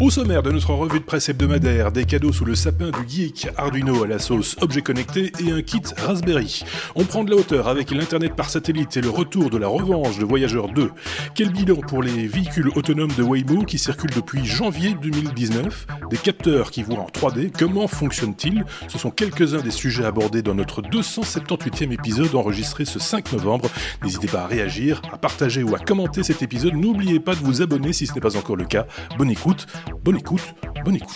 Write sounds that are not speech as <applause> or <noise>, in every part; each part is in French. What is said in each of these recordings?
Au sommaire de notre revue de presse hebdomadaire, des cadeaux sous le sapin du geek, Arduino à la sauce objet connecté et un kit Raspberry. On prend de la hauteur avec l'internet par satellite et le retour de la revanche de Voyageur 2. Quel bilan pour les véhicules autonomes de Waymo qui circulent depuis janvier 2019 Des capteurs qui voient en 3D, comment fonctionnent-ils? Ce sont quelques-uns des sujets abordés dans notre 278e épisode enregistré ce 5 novembre. N'hésitez pas à réagir, à partager ou à commenter cet épisode. N'oubliez pas de vous abonner si ce n'est pas encore le cas. Bonne écoute. Bonne écoute, bonne écoute.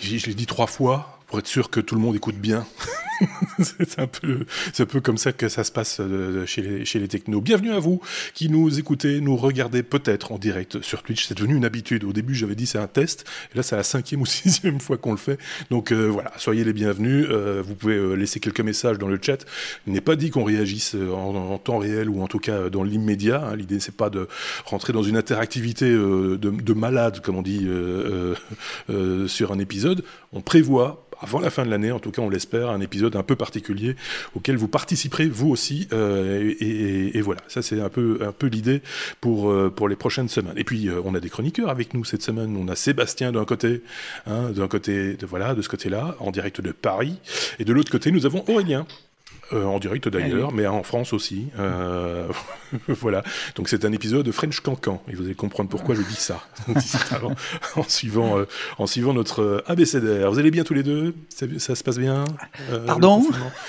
Je l'ai dit trois fois pour être sûr que tout le monde écoute bien. <laughs> <laughs> c'est un peu, un peu comme ça que ça se passe euh, chez les, technos. Bienvenue à vous qui nous écoutez, nous regardez peut-être en direct sur Twitch. C'est devenu une habitude. Au début, j'avais dit c'est un test. Et là, c'est la cinquième ou <laughs> sixième fois qu'on le fait. Donc euh, voilà, soyez les bienvenus. Euh, vous pouvez laisser quelques messages dans le chat. Il n'est pas dit qu'on réagisse en, temps réel ou en tout cas dans l'immédiat. Hein. L'idée, c'est pas de rentrer dans une interactivité de, malade, comme on dit, sur un épisode. On prévoit avant la fin de l'année, en tout cas on l'espère, un épisode un peu particulier auquel vous participerez vous aussi. Euh, et, voilà, ça c'est un peu, un peu l'idée pour, euh, les prochaines semaines. Et puis euh, on a des chroniqueurs avec nous cette semaine. On a Sébastien d'un côté, hein, d'un côté, de, voilà, de ce côté-là, en direct de Paris. Et de l'autre côté, nous avons Aurélien. Euh, en direct d'ailleurs, mais en France aussi. Euh, <laughs> voilà. Donc c'est un épisode de French Cancan. Et vous allez comprendre pourquoi je dis ça. <laughs> en, suivant, euh, en suivant notre abécédaire. Vous allez bien tous les deux? Ça, se passe bien? Pardon? <laughs>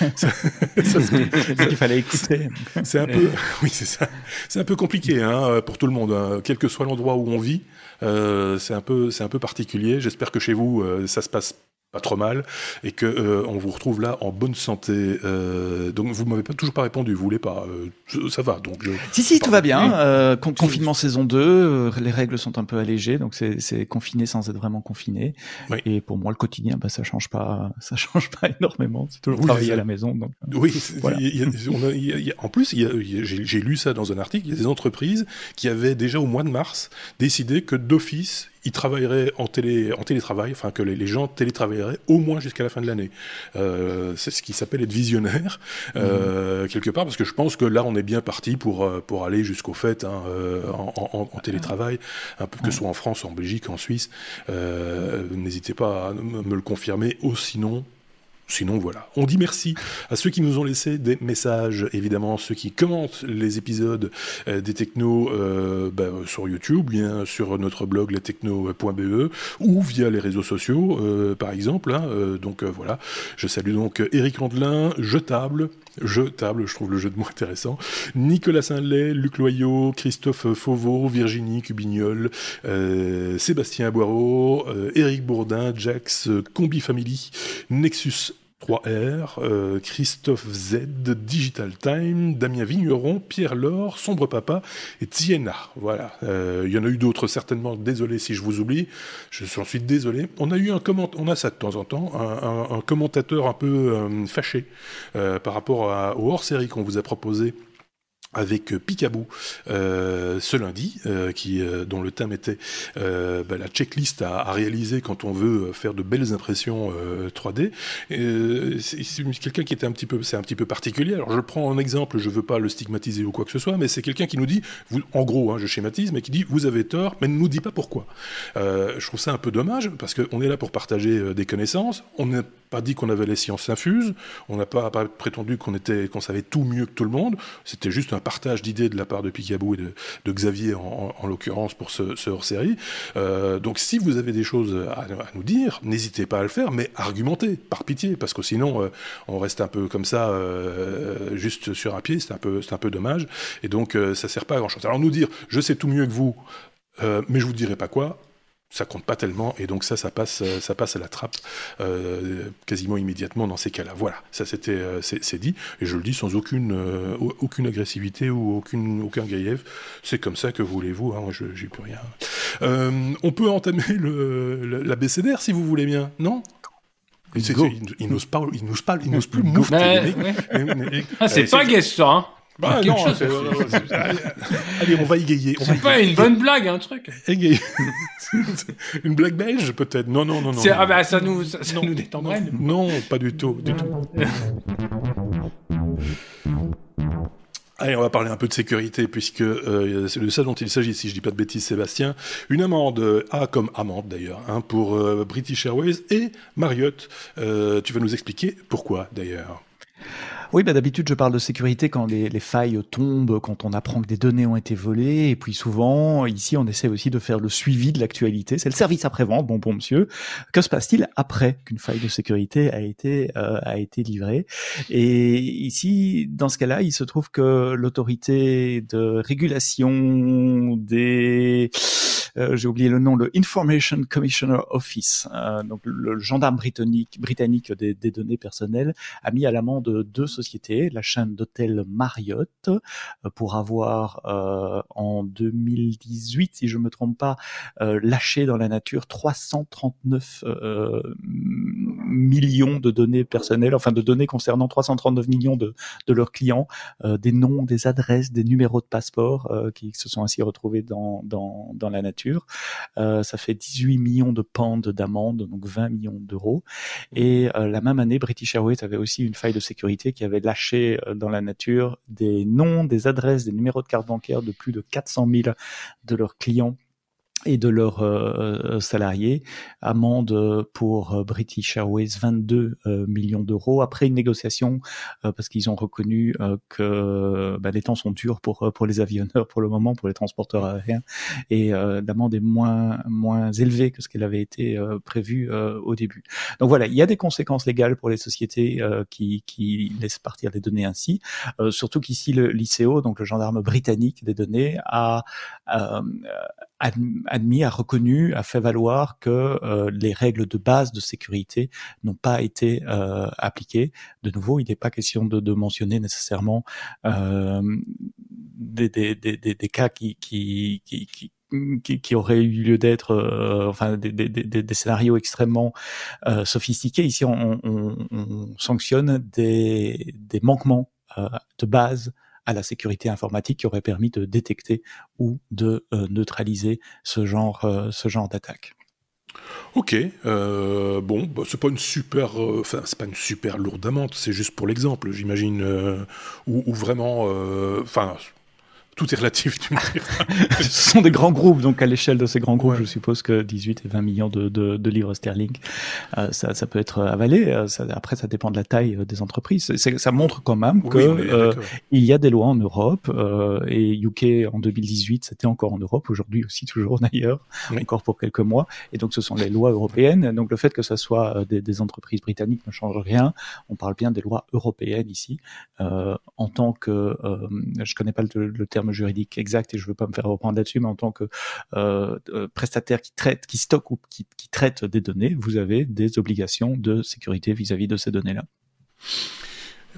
Il fallait écouter. C'est un peu, oui, c'est ça. C'est un peu compliqué hein, pour tout le monde, hein. quel que soit l'endroit où on vit. c'est un peu, c'est un peu particulier. J'espère que chez vous, ça se passe pas trop mal et que euh, on vous retrouve là en bonne santé. Euh, donc vous m'avez pas toujours pas répondu, vous voulez pas euh, Ça va donc. si si, tout va bien. confinement saison 2, les règles sont un peu allégées, donc c'est confiné sans être vraiment confiné. Et pour moi, le quotidien, bah, ça change pas, <laughs> ça change pas énormément. C'est toujours travailler à la maison. Donc, oui. en plus, j'ai lu ça dans un article. Il y a des entreprises qui avaient déjà au mois de mars décidé que d'office ils travailleraient en, télé, en télétravail, enfin que les, gens télétravailleraient au moins jusqu'à la fin de l'année. Euh, c'est ce qui s'appelle être visionnaire, euh, mmh. quelque part, parce que je pense que là, on est bien parti pour, euh, pour aller jusqu'au fait hein, en, en, télétravail, un peu que ce soit en France, en Belgique, en Suisse. N'hésitez pas à me le confirmer, ou sinon, Sinon, voilà. On dit merci à ceux qui nous ont laissé des messages, évidemment, ceux qui commentent les épisodes euh, des technos euh, bah, sur YouTube, bien sur notre blog lestechno.be ou via les réseaux sociaux, euh, par exemple. Hein, donc voilà, je salue donc Eric Landelin, Jetable, Jetable, je trouve le jeu de mots intéressant, Nicolas Saint-Lay, Luc Loyot, Christophe Fauveau, Virginie Cubignol, Sébastien Boireau, Eric Bourdin, Jax, Combi Family, Nexus 3R, euh, Christophe Z, Digital Time, Damien Vigneron, Pierre Laure, Sombre Papa et Tiena. Voilà. Euh, il y en a eu d'autres certainement. Désolé si je vous oublie. Je suis désolé. On a eu un comment, on a ça de temps en temps, un, commentateur un peu euh, fâché par rapport au hors-série qu'on vous a proposé avec euh, Picaboo euh, ce lundi, euh, dont le thème était bah, la checklist à, réaliser quand on veut faire de belles impressions 3D. c'est quelqu'un qui était un petit peu, c'est un petit peu particulier. Alors je prends un exemple, je veux pas le stigmatiser ou quoi que ce soit, mais c'est quelqu'un qui nous dit, en gros, hein, je schématise, mais qui dit vous avez tort, mais ne nous dit pas pourquoi. je trouve ça un peu dommage parce qu'on est là pour partager des connaissances. On n'est pas dit qu'on avait les sciences infuses, on n'a pas, prétendu qu'on qu'on savait tout mieux que tout le monde. C'était juste un partage d'idées de la part de Picaboo et de, Xavier en, l'occurrence pour ce, hors-série. Euh, donc si vous avez des choses à, nous dire, n'hésitez pas à le faire, mais argumentez, par pitié, parce que sinon euh, on reste un peu comme ça, euh, juste sur un pied, c'est un peu, un peu dommage. Et donc ça sert pas à grand chose. Alors nous dire, je sais tout mieux que vous. mais je vous dirai pas quoi ça compte pas tellement et donc ça ça passe ça passe à la trappe euh, quasiment immédiatement dans ces cas-là voilà ça c'était euh, c'est dit et je le dis sans aucune euh, aucune agressivité ou aucune aucun grief c'est comme ça que voulez-vous hein, moi je j'ai plus rien on peut entamer le, la BCDR si vous voulez bien non? Il, il, n'ose pas, il n'ose pas, il n'ose plus moufter. Ah, c'est pas guest ça. Hein. Bah, non, <laughs> allez, on va égayer. C'est pas une bonne blague, un truc. Égayer. <laughs> une blague belge, peut-être? Non, non, non, non. Ah bah ça nous, ça, nous détendrait. Non, pas du tout, du tout. Allez, on va parler un peu de sécurité, puisque euh, c'est de ça dont il s'agit, si je dis pas de bêtises, Sébastien. Une amende, A comme amende d'ailleurs, hein, pour British Airways et Marriott. tu vas nous expliquer pourquoi d'ailleurs oui, bah d'habitude, je parle de sécurité quand les, les, failles tombent, quand on apprend que des données ont été volées. Et puis souvent, ici, on essaie aussi de faire le suivi de l'actualité. C'est le service après-vente, bon, bon monsieur. Que se passe-t-il après qu'une faille de sécurité a été, euh, a été livrée? Et ici, dans ce cas-là, il se trouve que l'autorité de régulation des euh, j'ai oublié le nom, le Information Commissioner Office, euh, donc le gendarme britannique, britannique des, des, données personnelles, a mis à l'amende deux sociétés, la chaîne d'hôtels Marriott, euh, pour avoir en 2018, si je me trompe pas, lâché dans la nature 339 millions de données personnelles, enfin de données concernant 339 millions de, de leurs clients, des noms, des adresses, des numéros de passeport qui se sont ainsi retrouvés dans, dans, dans la nature. Euh, ça fait 18 millions de pounds d'amende, donc 20 millions d'euros. Et euh, la même année, British Airways avait aussi une faille de sécurité qui avait lâché euh, dans la nature des noms, des adresses, des numéros de carte bancaire de plus de 400 000 de leurs clients et de leurs euh, salariés. Amende pour euh, British Airways 22 euh, millions d'euros après une négociation parce qu'ils ont reconnu que bah, les temps sont durs pour pour les avionneurs pour le moment pour les transporteurs aériens et l'amende est moins moins élevée que ce qu'elle avait été prévu au début. Donc voilà, il y a des conséquences légales pour les sociétés qui qui laissent partir les données ainsi. surtout qu'ici le l'ICO, donc le gendarme britannique des données, a admis, a reconnu, a fait valoir que euh, les règles de base de sécurité n'ont pas été euh, appliquées. De nouveau, il n'est pas question de, mentionner nécessairement euh, des, cas qui, qui, eu lieu d'être, euh, enfin des, scénarios extrêmement euh, sophistiqués. Ici, on, on, on sanctionne des, manquements de base à la sécurité informatique qui aurait permis de détecter ou de euh, neutraliser ce genre, euh, genre d'attaque. Ok, euh, bon, bah, c'est pas une super, enfin c'est pas une super lourde amende, c'est juste pour l'exemple, j'imagine, euh, ou, vraiment, enfin tout est relatif, tu me <laughs> Ce sont des grands groupes, donc à l'échelle de ces grands groupes, je suppose que 18 et 20 millions de, de, de livres sterling, euh, ça, ça, peut être avalé. Euh, ça, après, ça dépend de la taille euh, des entreprises. ça montre quand même que euh, il y a des lois en Europe euh, et UK en 2018, c'était encore en Europe, aujourd'hui aussi <laughs> toujours d'ailleurs, encore pour quelques mois. Et donc, ce sont les lois européennes. Donc, le fait que ce soit des, des, entreprises britanniques ne change rien. On parle bien des lois européennes ici. en tant que, je connais pas le, le terme juridique exact et je ne veux pas me faire reprendre là-dessus, mais en tant que euh, euh, prestataire qui traite, qui stocke ou qui, qui, traite des données, vous avez des obligations de sécurité vis-à-vis de ces données-là.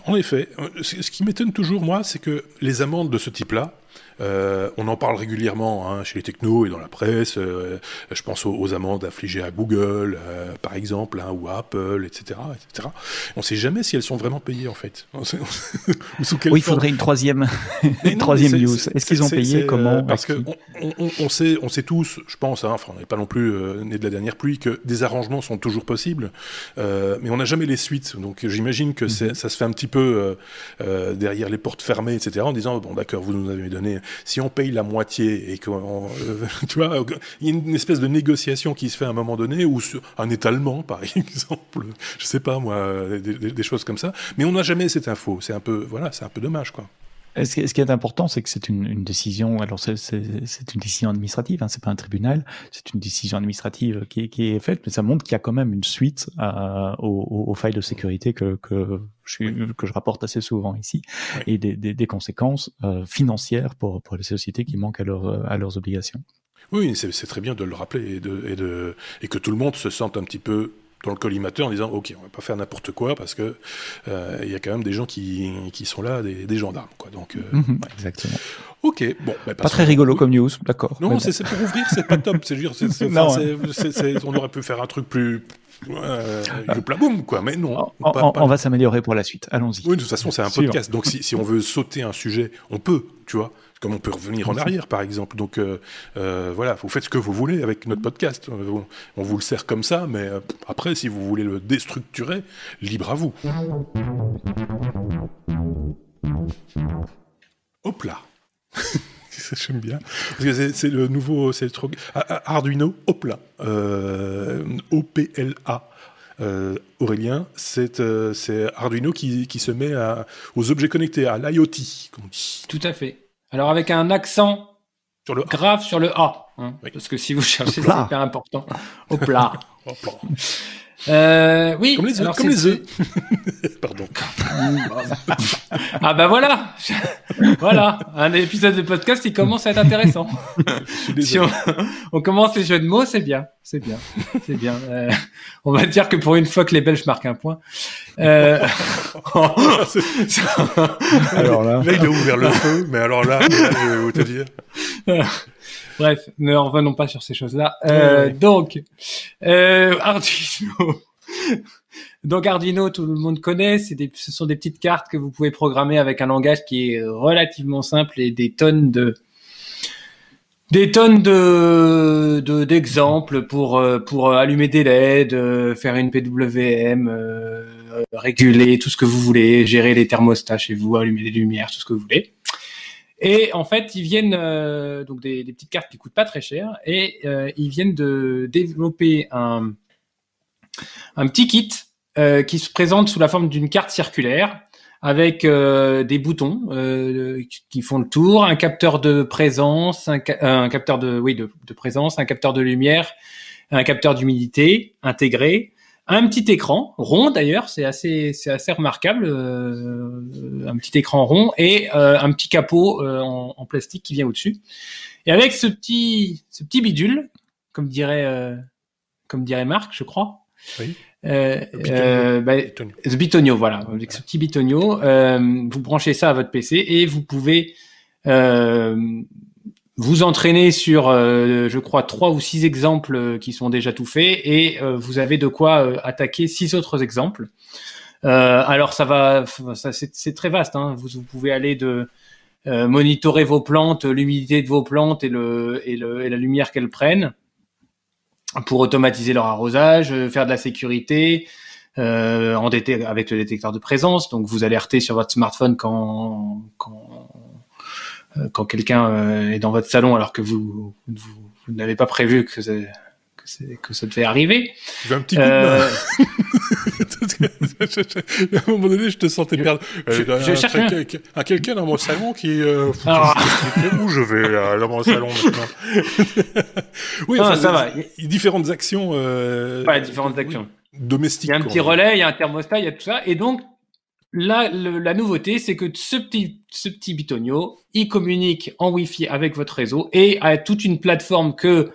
En effet, ce qui m'étonne toujours, moi, c'est que les amendes de ce type-là, euh, on en parle régulièrement hein, chez les technos et dans la presse. Euh, je pense aux, amendes infligées à Google, euh, par exemple, hein, ou à Apple, etc., etc. On ne sait jamais si elles sont vraiment payées en fait. <laughs> oui, il faudrait une troisième, <laughs> une troisième news. Est-ce qu'ils ont payé Comment Parce que on, on, sait, on sait tous, je pense, hein, enfin, on n'est pas non plus né de la dernière pluie, que des arrangements sont toujours possibles, mais on n'a jamais les suites. Donc j'imagine que mhm. ça se fait un petit peu derrière les portes fermées, etc., en disant bon d'accord, vous nous avez si on paye la moitié et que, euh, <laughs> tu vois, il y a une espèce de négociation qui se fait à un moment donné, ou un étalement, par <laughs> exemple, je sais pas moi, des, choses comme ça. Mais on n'a jamais cette info. C'est un peu, voilà, c'est un peu dommage, quoi. Ce qui est important, c'est que c'est une, une, décision. Alors c'est une décision administrative, hein, c'est pas un tribunal. C'est une décision administrative qui, qui, est faite, mais ça montre qu'il y a quand même une suite euh, aux, aux, failles de sécurité que, que je, que je rapporte assez souvent ici, et des, des, des conséquences euh, financières pour, pour les sociétés qui manquent à, leur, à leurs obligations. Oui, c'est très bien de le rappeler et, de, et, de, et que tout le monde se sente un petit peu dans le collimateur en disant ok on va pas faire n'importe quoi parce que euh, il y a quand même des gens qui, qui sont là des, des gendarmes quoi donc euh, mhm, exactement ok bon bah, pas très rigolo comme news d'accord non c'est pour ouvrir c'est pas top c'est on aurait pu faire un truc plus euh, boum, quoi, mais non. On, pas, on va s'améliorer pour la suite. Allons-y. Oui, de toute façon, c'est un podcast. Donc, si, si, on veut sauter un sujet, on peut, tu vois comme on peut revenir en arrière, par exemple. Donc euh, euh, voilà, vous faites ce que vous voulez avec notre podcast. On, on vous le sert comme ça, mais euh, après, si vous voulez le déstructurer, libre à vous. Hop là <laughs> J'aime bien. Parce que c'est le nouveau, c'est le truc. Arduino, hop là. Euh, O-P-L-A. Euh, Aurélien, c'est euh, Arduino qui, qui, se met à, aux objets connectés, à l'IoT, comme on dit. Tout à fait. Alors avec un accent sur le grave sur le A, hein, parce que si vous cherchez, c'est hyper important. Hop là. <laughs> Euh, oui, comme les œufs. Comme les œufs. <laughs> Pardon. <laughs> ah bah voilà, <laughs> voilà, un épisode de podcast qui commence à être intéressant. si on, commence les jeux de mots, c'est bien, c'est bien, c'est bien. Euh, on va dire que pour une fois que les Belges marquent un point. Euh... alors là, là il a ouvert le feu, mais alors là, je vais vous te dire. Bref, ne revenons pas sur ces choses-là. Euh, donc, euh, Arduino. <laughs> donc Arduino, tout le monde connaît. C'est des, ce sont des petites cartes que vous pouvez programmer avec un langage qui est relativement simple et des tonnes de des tonnes de d'exemples pour euh, pour allumer des LED, euh, faire une PWM, euh, réguler tout ce que vous voulez, gérer les thermostats chez vous, allumer des lumières, tout ce que vous voulez. Et en fait, ils viennent euh, donc des, des, petites cartes qui coûtent pas très cher et euh, ils viennent de développer un un petit kit euh, qui se présente sous la forme d'une carte circulaire avec euh, des boutons euh, qui font le tour, un capteur de présence, un, un capteur de oui de, présence, un capteur de lumière, un capteur d'humidité intégré, un petit écran rond d'ailleurs, c'est assez c'est assez remarquable, euh, un petit écran rond et euh, un petit capot euh, en, en, plastique qui vient au-dessus. Et avec ce petit ce petit bidule, comme dirait comme dirait Marc, je crois. Oui. Euh, euh, bah, bitonio. voilà. Avec ce petit bitonio, vous branchez ça à votre PC et vous pouvez vous entraînez sur, euh, je crois, trois ou six exemples euh, qui sont déjà tout faits et euh, vous avez de quoi attaquer six autres exemples. alors ça va, ça, c'est très vaste. Hein. Vous, vous, pouvez aller de monitorer vos plantes, l'humidité de vos plantes et, le, et, le, et la lumière qu'elles prennent pour automatiser leur arrosage, faire de la sécurité, euh, en avec le détecteur de présence. Donc vous alertez sur votre smartphone quand, quand euh, quand quelqu'un euh, est dans votre salon alors que vous, vous, vous n'avez pas prévu que, que, que ça devait arriver. Veux un petit coup de euh... <laughs> à un moment donné, je te sentais perdre. Je, euh, je cherche à quelqu'un dans mon salon qui. Euh, Alors... où je vais dans mon salon maintenant <laughs> Oui, ah, ça va. Différentes actions. Euh, ouais, différentes actions. Domestiques. Il y a un petit relais, il y a un thermostat, il y a tout ça, et donc Là, la nouveauté, c'est que ce petit, ce petit bitonio, il communique en Wi-Fi avec votre réseau et a toute une plateforme que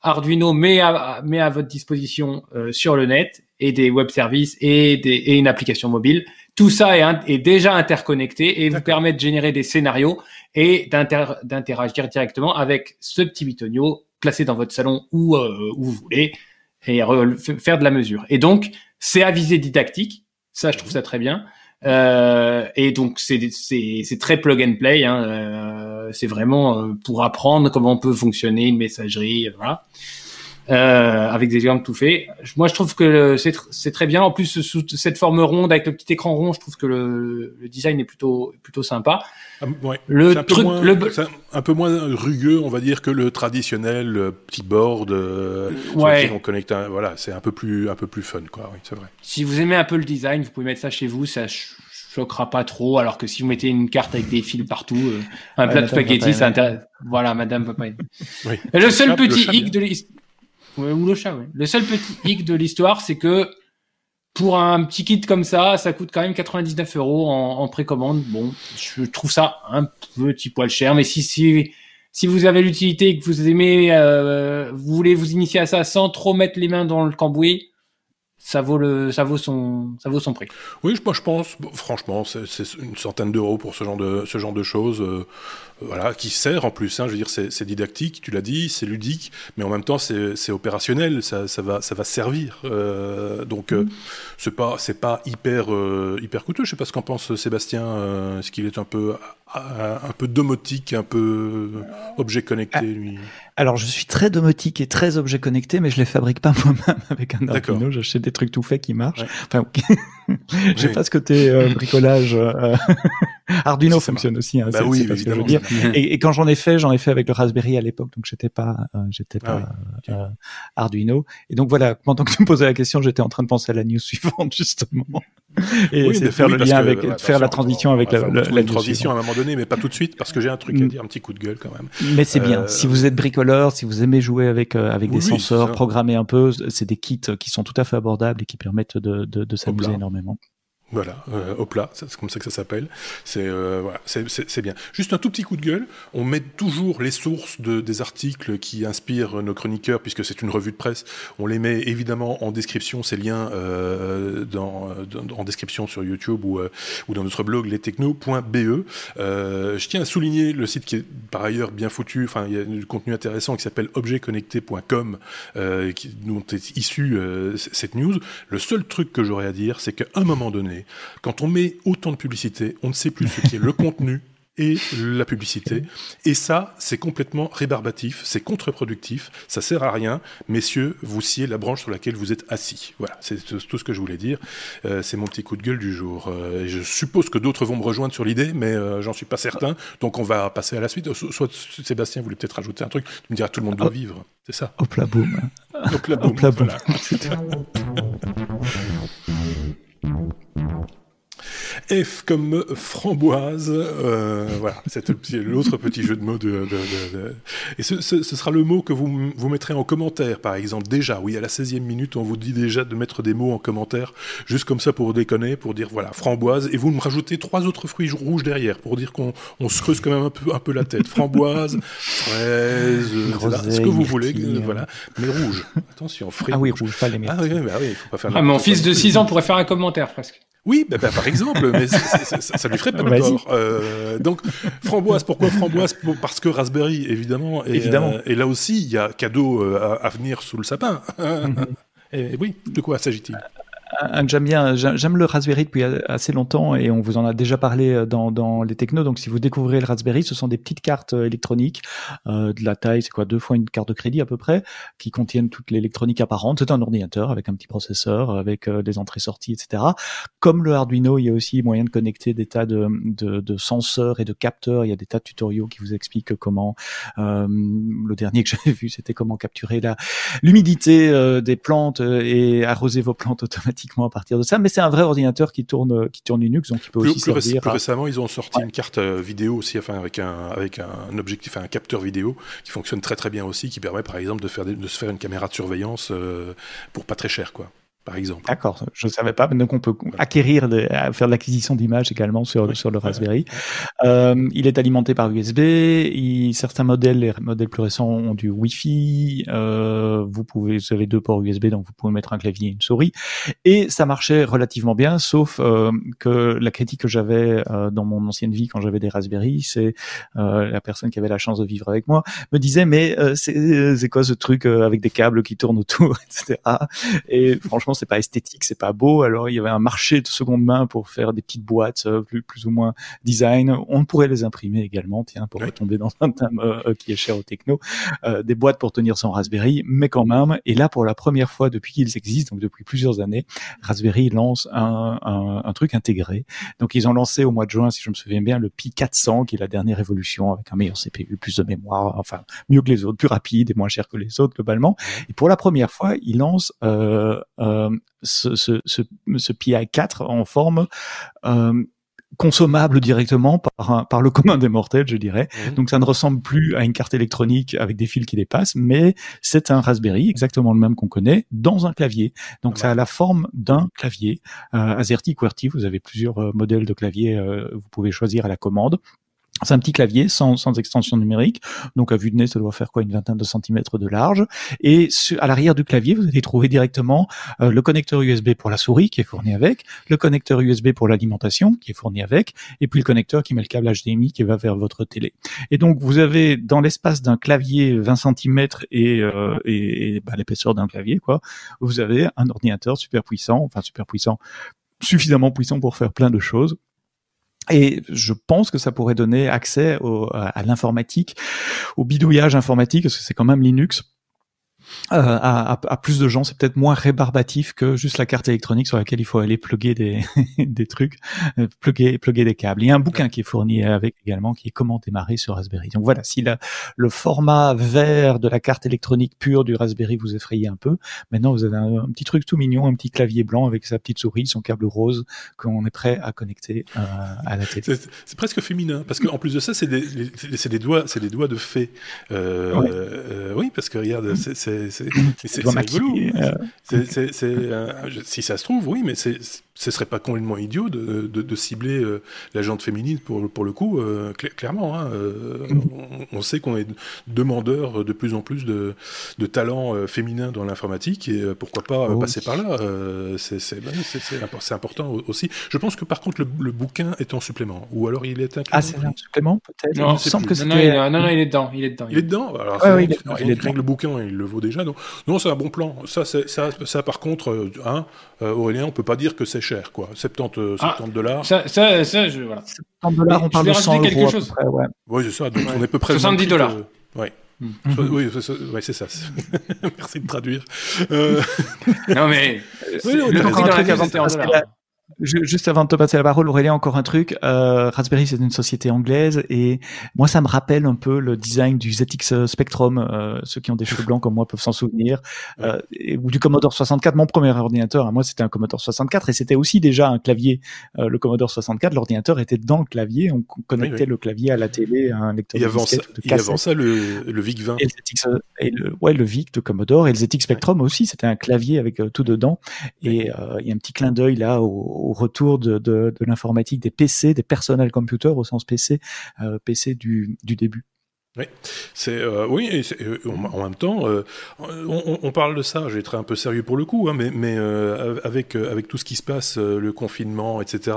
Arduino met à, met à votre disposition euh, sur le net et des web services et, des, et une application mobile. Tout ça est, est déjà interconnecté et vous permet de générer des scénarios et d'interagir directement avec ce petit bitonio placé dans votre salon ou euh, où vous voulez et faire de la mesure. Et donc, c'est à visée didactique. Ça, je trouve ça très bien. Euh, et donc c'est très plug and play. Hein, euh, c'est vraiment euh, pour apprendre comment peut fonctionner une messagerie, voilà. Euh, avec des exemples tout faits. Moi, je trouve que c'est très bien. En plus, sous cette forme ronde avec le petit écran rond, je trouve que le, le design est plutôt plutôt sympa. Ah, ouais. Le truc, moins, le... un peu moins rugueux, on va dire, que le traditionnel petit board euh, ouais. sur on connecte. Un, voilà, c'est un peu plus un peu plus fun, quoi. Oui, c'est vrai. Si vous aimez un peu le design, vous pouvez mettre ça chez vous. Ça choquera pas trop. Alors que si vous mettez une carte avec des fils partout, euh, un plat de spaghetti, ça intéresse. Voilà, Madame va pas. oui. Le seul petit hic de l'histoire Ou le chat, ouais. Le seul petit hic de l'histoire, c'est que pour un petit kit comme ça, ça coûte quand même 99 euros en, en précommande. Bon, je trouve ça un petit poil cher, mais si si si vous avez l'utilité et que vous aimez, euh, vous voulez vous initier à ça sans trop mettre les mains dans le cambouis, ça vaut le, ça vaut son, ça vaut son prix. Oui, moi je pense, franchement, c'est une centaine d'euros pour ce genre de, ce genre de choses, euh, voilà, qui sert en plus. Hein, je veux dire, c'est didactique, tu l'as dit, c'est ludique, mais en même temps c'est opérationnel, ça, ça, va, ça va servir. Euh, donc euh, mm. c'est pas, c'est pas hyper, hyper coûteux. Je sais pas ce qu'en pense Sébastien. Est-ce qu'il est un peu, un peu domotique, un peu objet connecté, ah. lui alors, je suis très domotique et très objet connecté, mais je les fabrique pas <laughs> moi-même avec un Arduino. J'achète des trucs tout faits qui marchent. Ouais. Enfin, <laughs> j'ai pas ce côté euh, <laughs> bricolage. Euh, Arduino fonctionne aussi. Hein, bah oui, évidemment. Dire. Et, et, quand j'en ai fait, j'en ai fait avec le Raspberry à l'époque, donc j'étais pas, euh, j'étais Ah pas euh, Arduino. Et donc voilà, pendant que tu me posais la question, j'étais en train de penser à la news suivante justement, <laughs> et Oui, de faire oui, le lien avec, de faire la transition on avec la, la, une la transition à un moment donné, mais pas tout de suite parce que j'ai un truc à Mm. dire, un petit coup de gueule quand même. Mais c'est bien. Euh, Si vous êtes bricoleur, si vous aimez jouer avec euh, avec Oui, des senseurs, programmer un peu, c'est des kits qui sont tout à fait abordables et qui permettent de de, de s'amuser énormément. Voilà, euh, hop là, c'est comme ça que ça s'appelle. C'est euh, voilà, c'est- bien. Juste un tout petit coup de gueule. On met toujours les sources de, des articles qui inspirent nos chroniqueurs, puisque c'est une revue de presse. On les met évidemment en description, ces liens euh, dans, en description sur YouTube ou, euh, ou dans notre blog lestechno.be. Euh, je tiens à souligner le site qui est par ailleurs bien foutu. Enfin, il y a du contenu intéressant qui s'appelle objetconnecté.com, euh, dont est issue cette news. Le seul truc que j'aurais à dire, c'est qu'à un moment donné, quand on met autant de publicité, on ne sait plus ce qui est le <laughs> contenu et la publicité. Et ça, c'est complètement rébarbatif, c'est contre-productif, ça sert à rien. Messieurs, vous sciez la branche sur laquelle vous êtes assis. Voilà, c'est tout ce que je voulais dire. Euh, c'est mon petit coup de gueule du jour. Euh, et je suppose que d'autres vont me rejoindre sur l'idée, mais euh, j'en suis pas certain. Donc on va passer à la suite. So- Soit Sébastien voulait peut-être rajouter un truc. Tu me diras, tout le monde doit vivre. C'est ça. Hop là, boum. Donc là, boum, Hop là, boum. voilà. <laughs> F comme framboise, euh, voilà, c'est l'autre petit jeu de mots de, de- de- de- Et ce, ce- ce sera le mot que vous, vous mettrez en commentaire, par exemple. Déjà, oui, à la 16e minute, on vous dit déjà de mettre des mots en commentaire, juste comme ça pour déconner, pour dire, voilà, framboise, et vous me rajoutez trois autres fruits rouges derrière, pour dire qu'on on se creuse quand même un peu, un peu la tête. Framboise, <laughs> fraise. Groseille, ce que vous voulez, myrtille, euh, voilà, mais rouge. Attention, fruits Ah oui, rouge, pas les Ah oui, bah oui, faut pas faire Ah, mon fils de plus. 6 ans pourrait faire un commentaire presque. Oui, bah, bah, par exemple, mais ça lui ferait pas de tort. Euh, donc, framboise, pourquoi framboise? Parce que raspberry, évidemment. Et, Évidemment. euh, et là aussi, il y a cadeau euh, à, à venir sous le sapin. <laughs> Mhm. et oui, de quoi s'agit-il? Un que j'aime bien, j'aime le Raspberry depuis assez longtemps et on vous en a déjà parlé euh, dans, dans les technos. Donc si vous découvrez le Raspberry, ce sont des petites cartes euh, électroniques euh, de la taille, c'est quoi, deux fois une carte de crédit à peu près, qui contiennent toute l'électronique apparente. C'est un ordinateur avec un petit processeur, avec euh, des entrées-sorties, etc. Comme le Arduino, il y a aussi moyen de connecter des tas de, de, de senseurs et de capteurs. Il y a des tas de tutoriaux qui vous expliquent comment. euh, le dernier que j'avais vu, c'était comment capturer la l'humidité des plantes et arroser vos plantes automatiquement à partir de ça. Mais c'est un vrai ordinateur qui tourne qui tourne Linux, donc il peut plus, aussi plus servir. plus à- récemment, ils ont sorti une carte euh, vidéo aussi, enfin avec un avec un objectif, un capteur vidéo qui fonctionne très très bien aussi, qui permet par exemple de faire des- de se faire une caméra de surveillance euh, pour pas très cher, quoi. Par exemple. D'accord, je ne savais pas. Donc on peut acquérir, à faire de l'acquisition d'images également sur, Oui. sur le Raspberry. Euh, il est alimenté par USB. Il, certains modèles, les modèles plus récents, ont du Wi-Fi. Euh, vous pouvez, vous avez deux ports USB, donc vous pouvez mettre un clavier et une souris. Et ça marchait relativement bien, sauf euh, que la critique que j'avais euh, dans mon ancienne vie quand j'avais des Raspberry, c'est euh, la personne qui avait la chance de vivre avec moi me disait mais euh, c'est c'est quoi ce truc euh, avec des câbles qui tournent autour, <laughs> etc. Et franchement, c'est pas esthétique, c'est pas beau. Alors il y avait un marché de seconde main pour faire des petites boîtes euh, plus, plus ou moins design. On pourrait les imprimer également, tiens, pour Oui. retomber dans un thème euh, qui est cher au techno. Euh, des boîtes pour tenir son Raspberry, mais quand même. Et là, pour la première fois depuis qu'ils existent, donc depuis plusieurs années, Raspberry lance un, un, un truc intégré. Donc ils ont lancé au mois de juin, si je me souviens bien, le Pi 400, qui est la dernière évolution avec un meilleur CPU, plus de mémoire, enfin mieux que les autres, plus rapide et moins cher que les autres globalement. Et pour la première fois, ils lancent euh, euh, ce, ce, ce, ce PI 4 en forme euh, consommable directement par, un- par le commun des mortels, je dirais. Mhm. Donc ça ne ressemble plus à une carte électronique avec des fils qui dépassent, mais c'est un Raspberry, exactement le même qu'on connaît, dans un clavier. Donc Ah ça a la forme d'un clavier. Euh, AZERTY, QWERTY, vous avez plusieurs euh, modèles de clavier, euh, vous pouvez choisir à la commande. C'est un petit clavier sans, sans extension numérique, donc à vue de nez, ça doit faire quoi une vingtaine de centimètres de large. Et à l'arrière du clavier, vous allez trouver directement euh, le connecteur USB pour la souris qui est fourni avec, le connecteur USB pour l'alimentation qui est fourni avec, et puis le connecteur qui met le câble HDMI qui va vers votre télé. Et donc vous avez dans l'espace d'un clavier 20 cm et, euh, bah, l'épaisseur d'un clavier, quoi, vous avez un ordinateur super puissant, enfin super puissant, suffisamment puissant pour faire plein de choses. Et je pense que ça pourrait donner accès à l'informatique, au bidouillage informatique, parce que c'est quand même Linux. Euh, à, à, plus de gens, c'est peut-être moins rébarbatif que juste la carte électronique sur laquelle il faut aller plugger des, <laughs> des trucs, euh, plugger, plugger des câbles. Il y a un bouquin qui est fourni avec également, qui est comment démarrer sur Raspberry. Donc voilà, si la, le format vert de la carte électronique pure du Raspberry vous effrayait un peu, maintenant vous avez un, petit truc tout mignon, un petit clavier blanc avec sa petite souris, son câble rose qu'on est prêt à connecter euh, à la télé. C'est presque féminin, parce qu'en plus de ça, c'est des, des doigts, c'est des doigts de fée. Euh, euh, oui, parce que regarde, c'est c'est <coughs> rigolo. Euh, si ça se trouve, oui, mais c'est ce serait pas complètement idiot de, de, de cibler euh, la jante féminine pour, pour le coup, euh, clairement. Hein, euh, on, sait qu'on est demandeur de plus en plus de, de talents euh, féminins dans l'informatique et pourquoi pas oh passer par là. c'est ben, important aussi. Je pense que par contre le, bouquin est en supplément ou alors il est inclus. Ah, c'est un supplément peut-être? Non, non, non, non, il est dedans. Il est dedans. Il est dedans? Alors, il est, le bouquin, il le vaut déjà. Non, non c'est un bon plan. Ça, ça, ça, par contre, hein, Aurélien, on peut pas dire que c'est cher, quoi. 70, 70 ah, dollars. Ça, ça, ça, je, voilà. 70 dollars, on parle de 100 quelque euros chose. ouais. Oui, c'est ça. Donc, on est à peu près 70 dollars. Ouais. Mm -hmm. Oui, c'est ça. <laughs> Merci de traduire. Euh... non, mais oui, la case 21 dollars. Juste avant de te passer la parole, Aurélien, encore un truc. Euh, Raspberry, c'est une société anglaise et moi, ça me rappelle un peu le design du ZX Spectrum. Euh, ceux qui ont des cheveux blancs comme moi peuvent s'en souvenir. <laughs> Euh, ou du Commodore 64. Mon premier ordinateur, moi, c'était un Commodore 64 et c'était aussi déjà un clavier. Euh, le Commodore 64, l'ordinateur était dans le clavier. On connectait le clavier à la télé, à un lecteur et avant ça, de avant ça, le, le VIC 20. Et le, ZX, et le, ouais, le VIC de Commodore et le ZX Spectrum aussi. C'était un clavier avec tout dedans. Et il y a un petit clin d'œil là au au retour de, de, l'informatique des PC, des personnels computers au sens PC, euh, PC du, du début. Oui, c'est euh, oui, et euh, en même temps, euh, on, on, parle de ça. J'ai été un peu sérieux pour le coup, hein, mais, mais euh, avec avec tout ce qui se passe, euh, le confinement, etc.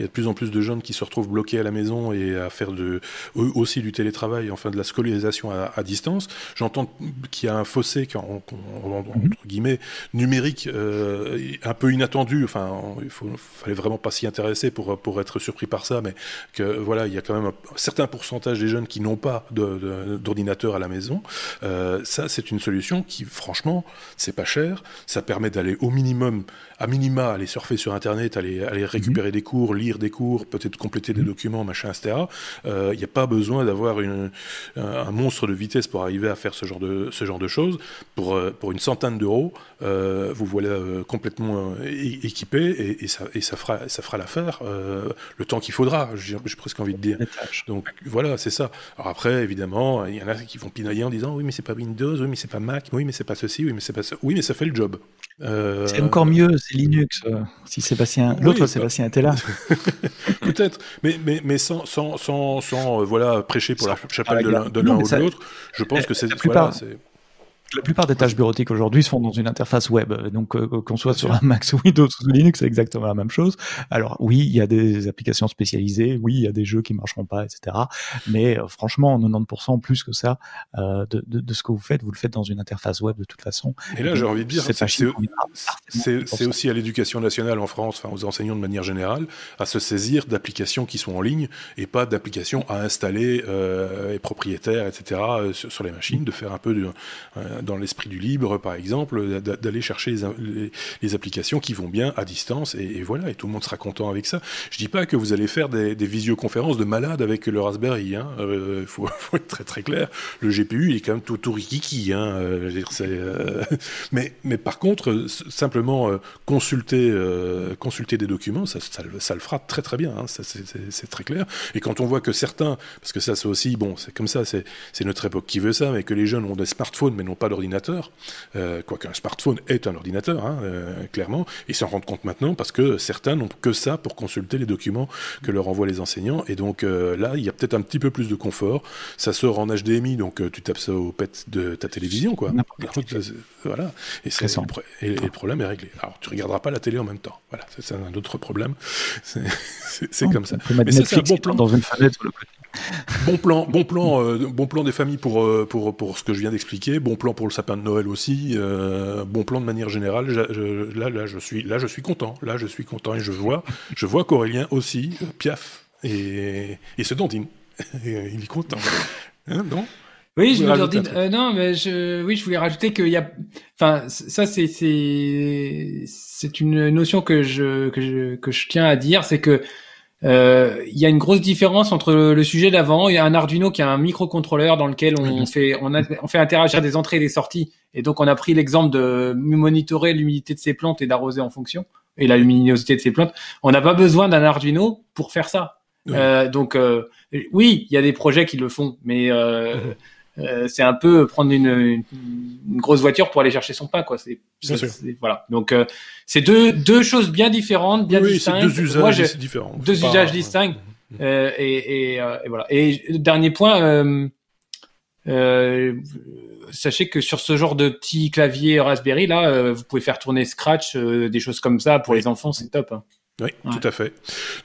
il y a de plus en plus de jeunes qui se retrouvent bloqués à la maison et à faire de aussi du télétravail, enfin de la scolarisation à, à distance. J'entends qu'il y a un fossé, en, en, entre guillemets, numérique, un peu inattendu. Enfin, il faut, fallait vraiment pas s'y intéresser pour pour être surpris par ça, mais que voilà, il y a quand même un certain pourcentage des jeunes qui n'ont pas d'ordinateur à la maison. Euh, ça, c'est une solution qui, franchement, c'est pas cher. Ça permet d'aller au minimum, à minima, aller surfer sur Internet, aller, aller récupérer mmh. des cours, lire des cours, peut-être compléter des mmh. documents, machin, etc. Il euh, n'y a pas besoin d'avoir un monstre de vitesse pour arriver à faire ce genre de, ce genre de choses. Pour, euh, pour une centaine d'euros, euh, vous voilà complètement équipé et, et, ça, et ça fera, ça fera l'affaire le temps qu'il faudra, j'ai presque envie de dire. Donc voilà, c'est ça. Alors après, évidemment, il y en a qui vont pinailler en disant oui, mais c'est pas Windows, oui, mais c'est pas Mac, oui, mais c'est pas ceci, oui, mais c'est pas ça. Oui, mais ça fait le job. Euh... C'est encore mieux, c'est Linux. Euh, si Sébastien, l'autre oui, Sébastien était là. <laughs> Peut-être, mais, mais, mais sans, sans, sans, sans euh, voilà, prêcher pour la chapelle de l'un ou de l'autre, je pense que c'est. Voilà, la plupart des tâches bureautiques aujourd'hui se font dans une interface web. Donc, euh, qu'on soit sur un Mac <laughs> ou Windows ou Linux, c'est exactement la même chose. Alors, oui, il y a des applications spécialisées, oui, il y a des jeux qui marcheront pas, etc. Mais euh, franchement, 90% plus que ça euh, de, de, de, ce que vous faites, vous le faites dans une interface web de toute façon. Et là, j'ai envie de dire, c'est aussi à l'éducation nationale en France, enfin aux enseignants de manière générale, à se saisir d'applications qui sont en ligne et pas d'applications à installer euh, et propriétaires, etc. Euh, sur, sur, les machines, de faire un peu de dans l'esprit du libre, par exemple, d'aller chercher les, applications qui vont bien à distance, et, voilà, et tout le monde sera content avec ça. Je dis pas que vous allez faire des, visioconférences de malades avec le Raspberry, il hein. euh, <laughs> faut, être très très clair. Le GPU, il est quand même tout, tout rikiki, hein. Euh, euh... <laughs> mais, mais par contre, simplement consulter, consulter des documents, ça, le fera très très bien, hein. c'est très clair. Et quand on voit que certains, parce que ça c'est aussi, bon, c'est comme ça, c'est notre époque qui veut ça, mais que les jeunes ont des smartphones mais n'ont pas d'ordinateur, euh, quoique un smartphone est un ordinateur, hein, euh, clairement, ils s'en rendent compte maintenant parce que certains n'ont que ça pour consulter les documents que leur envoient les enseignants. Et donc euh, là, il y a peut-être un petit peu plus de confort. Ça sort en HDMI, donc euh, tu tapes ça au pet de ta télévision, quoi. <laughs> voilà. Et, et, et, le problème est réglé. Alors, tu regarderas pas la télé en même temps. Voilà, c'est un autre problème. <laughs> C'est comme ça. Mais ça, c'est un bon plan. Dans une fenêtre le côté. Bon plan, bon plan, euh, bon plan des familles pour, euh, pour, pour ce que je viens d'expliquer. Bon plan pour le sapin de Noël aussi. Euh, bon plan de manière générale. Je, je, là, là, je suis, là, je suis content. Là, je suis content et je vois, je vois qu'Aurélien aussi piaf et, et se dandine. <laughs> il est content. Hein, non? Oui, je voulais dire, euh, non, mais je, oui, je voulais rajouter qu'il y a, enfin, ça c'est c'est c'est une notion que je que je que je tiens à dire, c'est que euh, il y a une grosse différence entre le sujet d'avant. Il y a un Arduino qui a un microcontrôleur dans lequel on fait on, a, on fait interagir des entrées et des sorties. Et donc on a pris l'exemple de monitorer l'humidité de ses plantes et d'arroser en fonction et la luminosité de ses plantes. On n'a pas besoin d'un Arduino pour faire ça. Euh, donc euh, oui, il y a des projets qui le font, mais euh, mhm. <laughs> Euh, c'est un peu prendre une, une, grosse voiture pour aller chercher son pain, quoi. C'est, voilà. Donc euh, c'est deux deux choses bien différentes, bien oui, distinctes. Deux usages différents. Deux usages distincts. Euh, et, et, et, voilà. Et dernier point. sachez que sur ce genre de petit clavier Raspberry là, vous pouvez faire tourner Scratch, des choses comme ça pour les enfants, c'est top. Hein. Oui, tout à fait.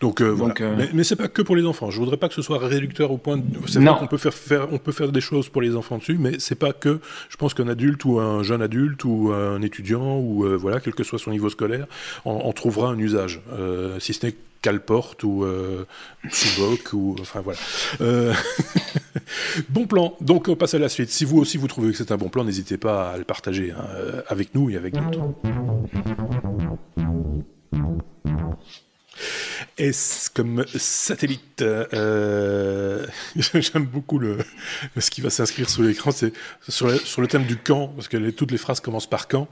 Donc, euh, voilà. Euh, mais, mais c'est pas que pour les enfants. Je voudrais pas que ce soit réducteur au point. De... C'est vrai qu'on peut faire, faire, on peut faire des choses pour les enfants dessus, mais c'est pas que. Je pense qu'un adulte ou un jeune adulte ou un étudiant ou euh, voilà, quel que soit son niveau scolaire, on, trouvera un usage, si ce n'est Calporte ou euh, ou enfin voilà. <laughs> bon plan. Donc on passe à la suite. Si vous aussi vous trouvez que c'est un bon plan, n'hésitez pas à le partager hein, avec nous et avec d'autres. S comme satellite. Euh, <laughs> J'aime beaucoup le, ce qui va s'inscrire sur l'écran, c'est sur, sur, le thème du camp, parce que les, toutes les phrases commencent par quand.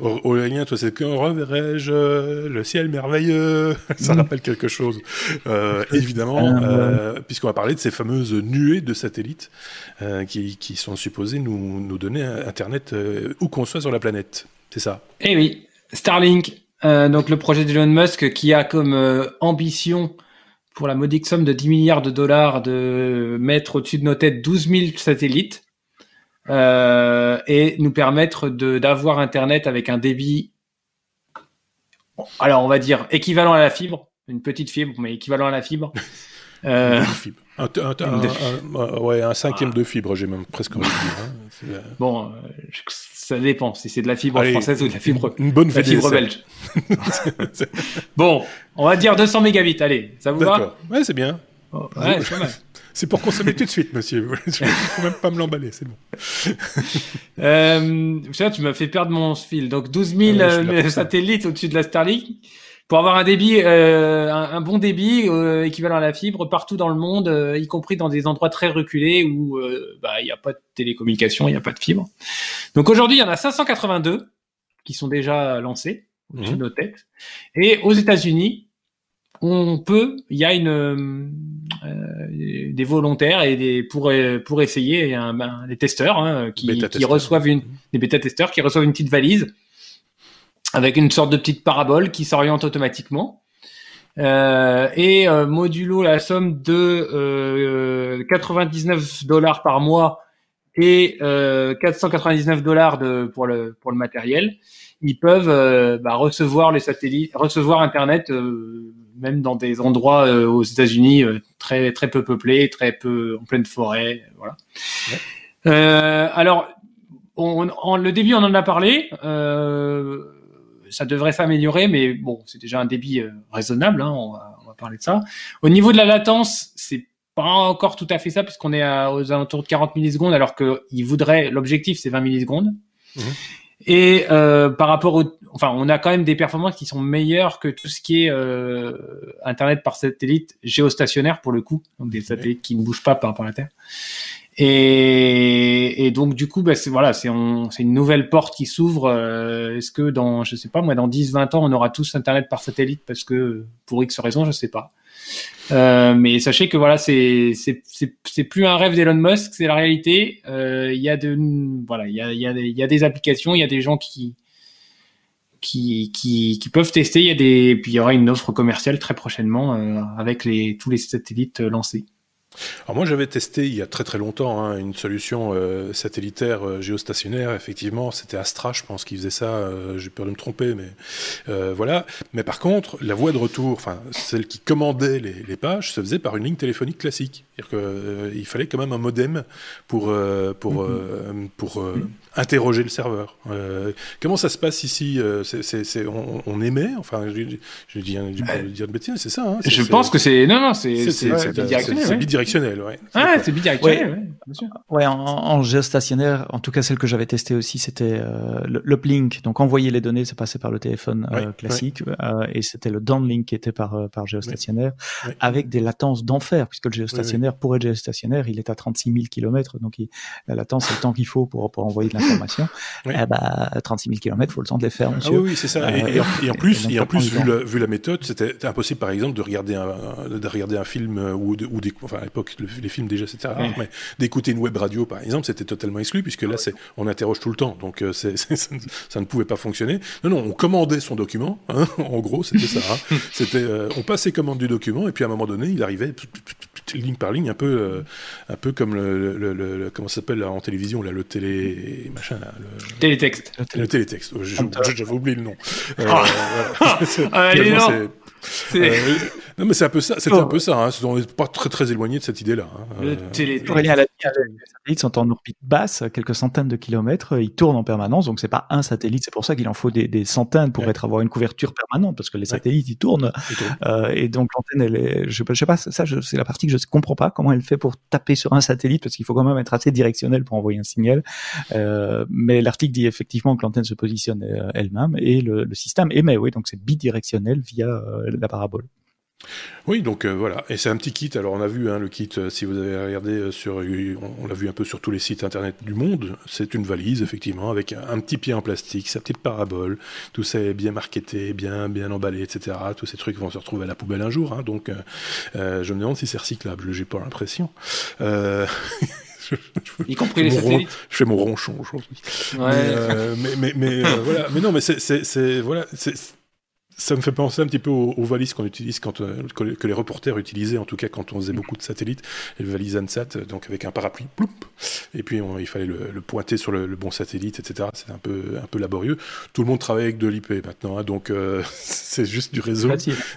Aurélien, toi, c'est quand reverrai-je le ciel merveilleux? <laughs> Ça mm. rappelle quelque chose. Euh, évidemment, euh, euh, puisqu'on va parler de ces fameuses nuées de satellites euh, qui, qui, sont supposées nous, nous donner Internet où qu'on soit sur la planète. C'est ça Eh oui, Starlink, euh, donc le projet d'Elon Musk qui a comme euh, ambition pour la modique somme de 10 milliards de dollars de mettre au-dessus de nos têtes 12 000 satellites euh, et nous permettre d'avoir Internet avec un débit, alors on va dire équivalent à la fibre, une petite fibre, mais équivalent à la fibre. <laughs> Euh, un, un, ouais, un cinquième de fibre, j'ai même presque envie de dire. Hein. Bon, ça dépend si c'est de la fibre française ou de la fibre, une bonne la fibre belge. <laughs> bon, on va dire 200 mégabits. Allez, ça vous va Ouais, c'est bien. Oh, ouais, <laughs> c'est pour consommer tout de suite, monsieur. <laughs> Il faut même pas me l'emballer, c'est bon. euh, tu m'as fait perdre mon fil. Donc 12 000 euh, satellites au-dessus de la Starlink pour avoir un débit, euh, un, bon débit euh, équivalent à la fibre partout dans le monde, euh, y compris dans des endroits très reculés où bah, il n'y a pas de télécommunication, il n'y a pas de fibre. Donc aujourd'hui, il y en a 582 qui sont déjà lancés au-dessus de mhm. nos têtes. Et aux États-Unis, on peut, il y a une des volontaires et des pour pour essayer, il y a un, ben, des testeurs hein, qui, qui reçoivent une des bêta testeurs qui reçoivent une petite valise avec une sorte de petite parabole qui s'oriente automatiquement. Euh, et euh, modulo la somme de 99 euh, dollars par mois et 499 dollars de pour le pour le matériel, ils peuvent bah, recevoir les satellites, recevoir Internet même dans des endroits aux États-Unis très très peu peuplés, très peu en pleine forêt, voilà. alors, on, le début on en a parlé. Euh, ça devrait s'améliorer, mais bon, c'est déjà un débit euh, raisonnable. Hein, on, va, on, va, parler de ça. Au niveau de la latence, c'est pas encore tout à fait ça, puisqu'on est à, aux alentours de 40 millisecondes, alors qu'il voudrait, l'objectif c'est 20 millisecondes. Mmh. Et euh, par rapport au, enfin, on a quand même des performances qui sont meilleures que tout ce qui est euh, Internet par satellite géostationnaire pour le coup, donc des satellites qui ne bougent pas par rapport à la Terre. Et, et, donc du coup, bah, c'est voilà, c'est une nouvelle porte qui s'ouvre. Euh, est-ce que dans, je sais pas moi, dans 10-20 ans, on aura tous Internet par satellite parce que pour X raison, je sais pas. Euh, mais sachez que voilà, c'est c'est plus un rêve d'Elon Musk, c'est la réalité. Euh, il y a de voilà, il y a il y a y a des applications, il y a des gens qui qui, qui, qui peuvent tester. Il y a des, puis il y aura une offre commerciale très prochainement euh, avec les, tous les satellites lancés. Alors moi j'avais testé il y a très très longtemps hein, une solution euh, satellitaire euh, géostationnaire. Effectivement, c'était Astra, je pense, qui faisait ça. Euh, j'ai peur de me tromper, mais voilà. Mais par contre, la voie de retour, enfin celle qui commandait les, les, pages, se faisait par une ligne téléphonique classique. C'est-à-dire qu'il fallait quand même un modem pour pour mm-hmm. pour interroger le serveur. comment ça se passe ici on, on, émet, enfin, je, je, dis, dire de bêtises, c'est ça. Hein, je pense que c'est non non, c'est, bidirectionnel. Bidirectionnel, ouais. Ah, c'est bidirectionnel, ouais, bien sûr. Ouais, en, en, géostationnaire, en tout cas celle que j'avais testée aussi, c'était euh, l'uplink. Donc envoyer les données, ça passait par le téléphone euh, classique, euh, et c'était le downlink qui était par euh, par géostationnaire, avec des latences d'enfer, puisque le géostationnaire, pour être géostationnaire, il est à 36 000 km, donc il, la latence, c'est le temps qu'il faut pour pour envoyer de l'information. Eh bah, 36 000 km, faut le temps de les faire. Ah oui, oui c'est ça. Et, en, plus, et, en plus, vu la, vu la méthode, c'était impossible, par exemple, de regarder un de regarder un film ou, de, ou des, enfin à l'époque les films déjà c'était rare, mais d'écouter une web radio par exemple c'était totalement exclu puisque là c'est on interroge tout le temps donc euh, c'est, <laughs> ça ne pouvait pas fonctionner. Non non on commandait son document, hein, <laughs> en gros c'était ça. Hein. <laughs> C'était euh, on passait commande du document et puis à un moment donné il arrivait ligne par ligne un peu euh, un peu comme le, le, le, comment ça s'appelle en télévision là le télé machin là, le télétexte le télétexte j'avais oublié le nom. Ah. Allez, non. Mais c'est un peu ça. C'était un peu ça. Hein. On n'est pas très très éloigné de cette idée-là. Hein. Le euh, télé. Les satellites sont en orbite basse, quelques centaines de kilomètres. Ils tournent en permanence, donc c'est pas un satellite. C'est pour ça qu'il en faut des, des centaines pour être avoir une couverture permanente, parce que les satellites ils tournent. Euh, et donc l'antenne, elle est, je, je sais pas, ça, c'est la partie que je comprends pas comment elle fait pour taper sur un satellite, parce qu'il faut quand même être assez directionnel pour envoyer un signal. Euh, mais l'article dit effectivement que l'antenne se positionne elle-même et le, le, système émet. Oui, donc c'est bidirectionnel via euh, la parabole. Oui, donc euh, voilà, et c'est un petit kit. Alors on a vu hein, le kit, euh, si vous avez regardé euh, sur, on, l'a vu un peu sur tous les sites internet du monde. C'est une valise effectivement avec un, petit pied en plastique, sa petite parabole. Tout ça est bien marketé, bien bien emballé, etc. Tous ces trucs vont se retrouver à la poubelle un jour. Hein, donc je me demande si c'est recyclable. J'ai pas l'impression. <laughs> y compris les satellites. je fais mon ronchon aujourd'hui. Mais, mais, mais, voilà. Mais non, mais c'est voilà, ça me fait penser un petit peu aux, valises qu'on utilise quand euh, que, les reporters utilisaient en tout cas quand on faisait beaucoup de satellites, les valises ANSAT, euh, donc avec un parapluie, ploup, et puis il fallait le, pointer sur le, bon satellite, etc. C'est un peu un peu laborieux. Tout le monde travaille avec de l'IP maintenant, hein, donc euh, <laughs> c'est juste du réseau.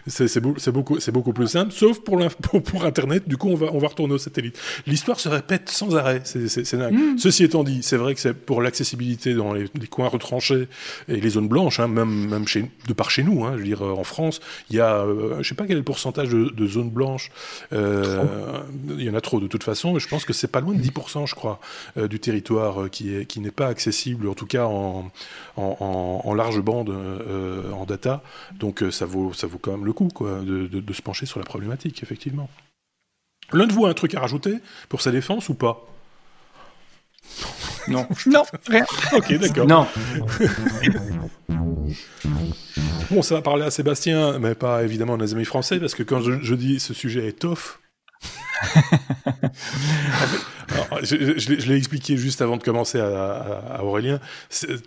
C'est beaucoup c'est beaucoup plus simple, sauf pour, <laughs> pour, pour Internet. Du coup, on va on va retourner au satellite. L'histoire se répète sans arrêt. C'est dingue. Mm. Ceci étant dit, c'est vrai que c'est pour l'accessibilité dans les, coins retranchés et les zones blanches, hein, même même chez de par chez nous. Hein, je veux dire, euh, en France, il y a, euh, je sais pas quel est le pourcentage de, zones blanches. Euh, il y en a trop de toute façon. je pense que c'est pas loin de 10%, je crois, du territoire qui est qui n'est pas accessible, en tout cas en, en, large bande en data. Donc ça vaut ça vaut quand même le coup, quoi, de, de se pencher sur la problématique, effectivement. L'un de vous a un truc à rajouter pour sa défense ou pas? Non. <laughs> non, rien. ok, d'accord. Non. bon, ça va parler à Sébastien, mais pas évidemment à nos amis français, parce que quand je, je dis ce sujet est tough, je, l'ai expliqué juste avant de commencer à, Aurélien.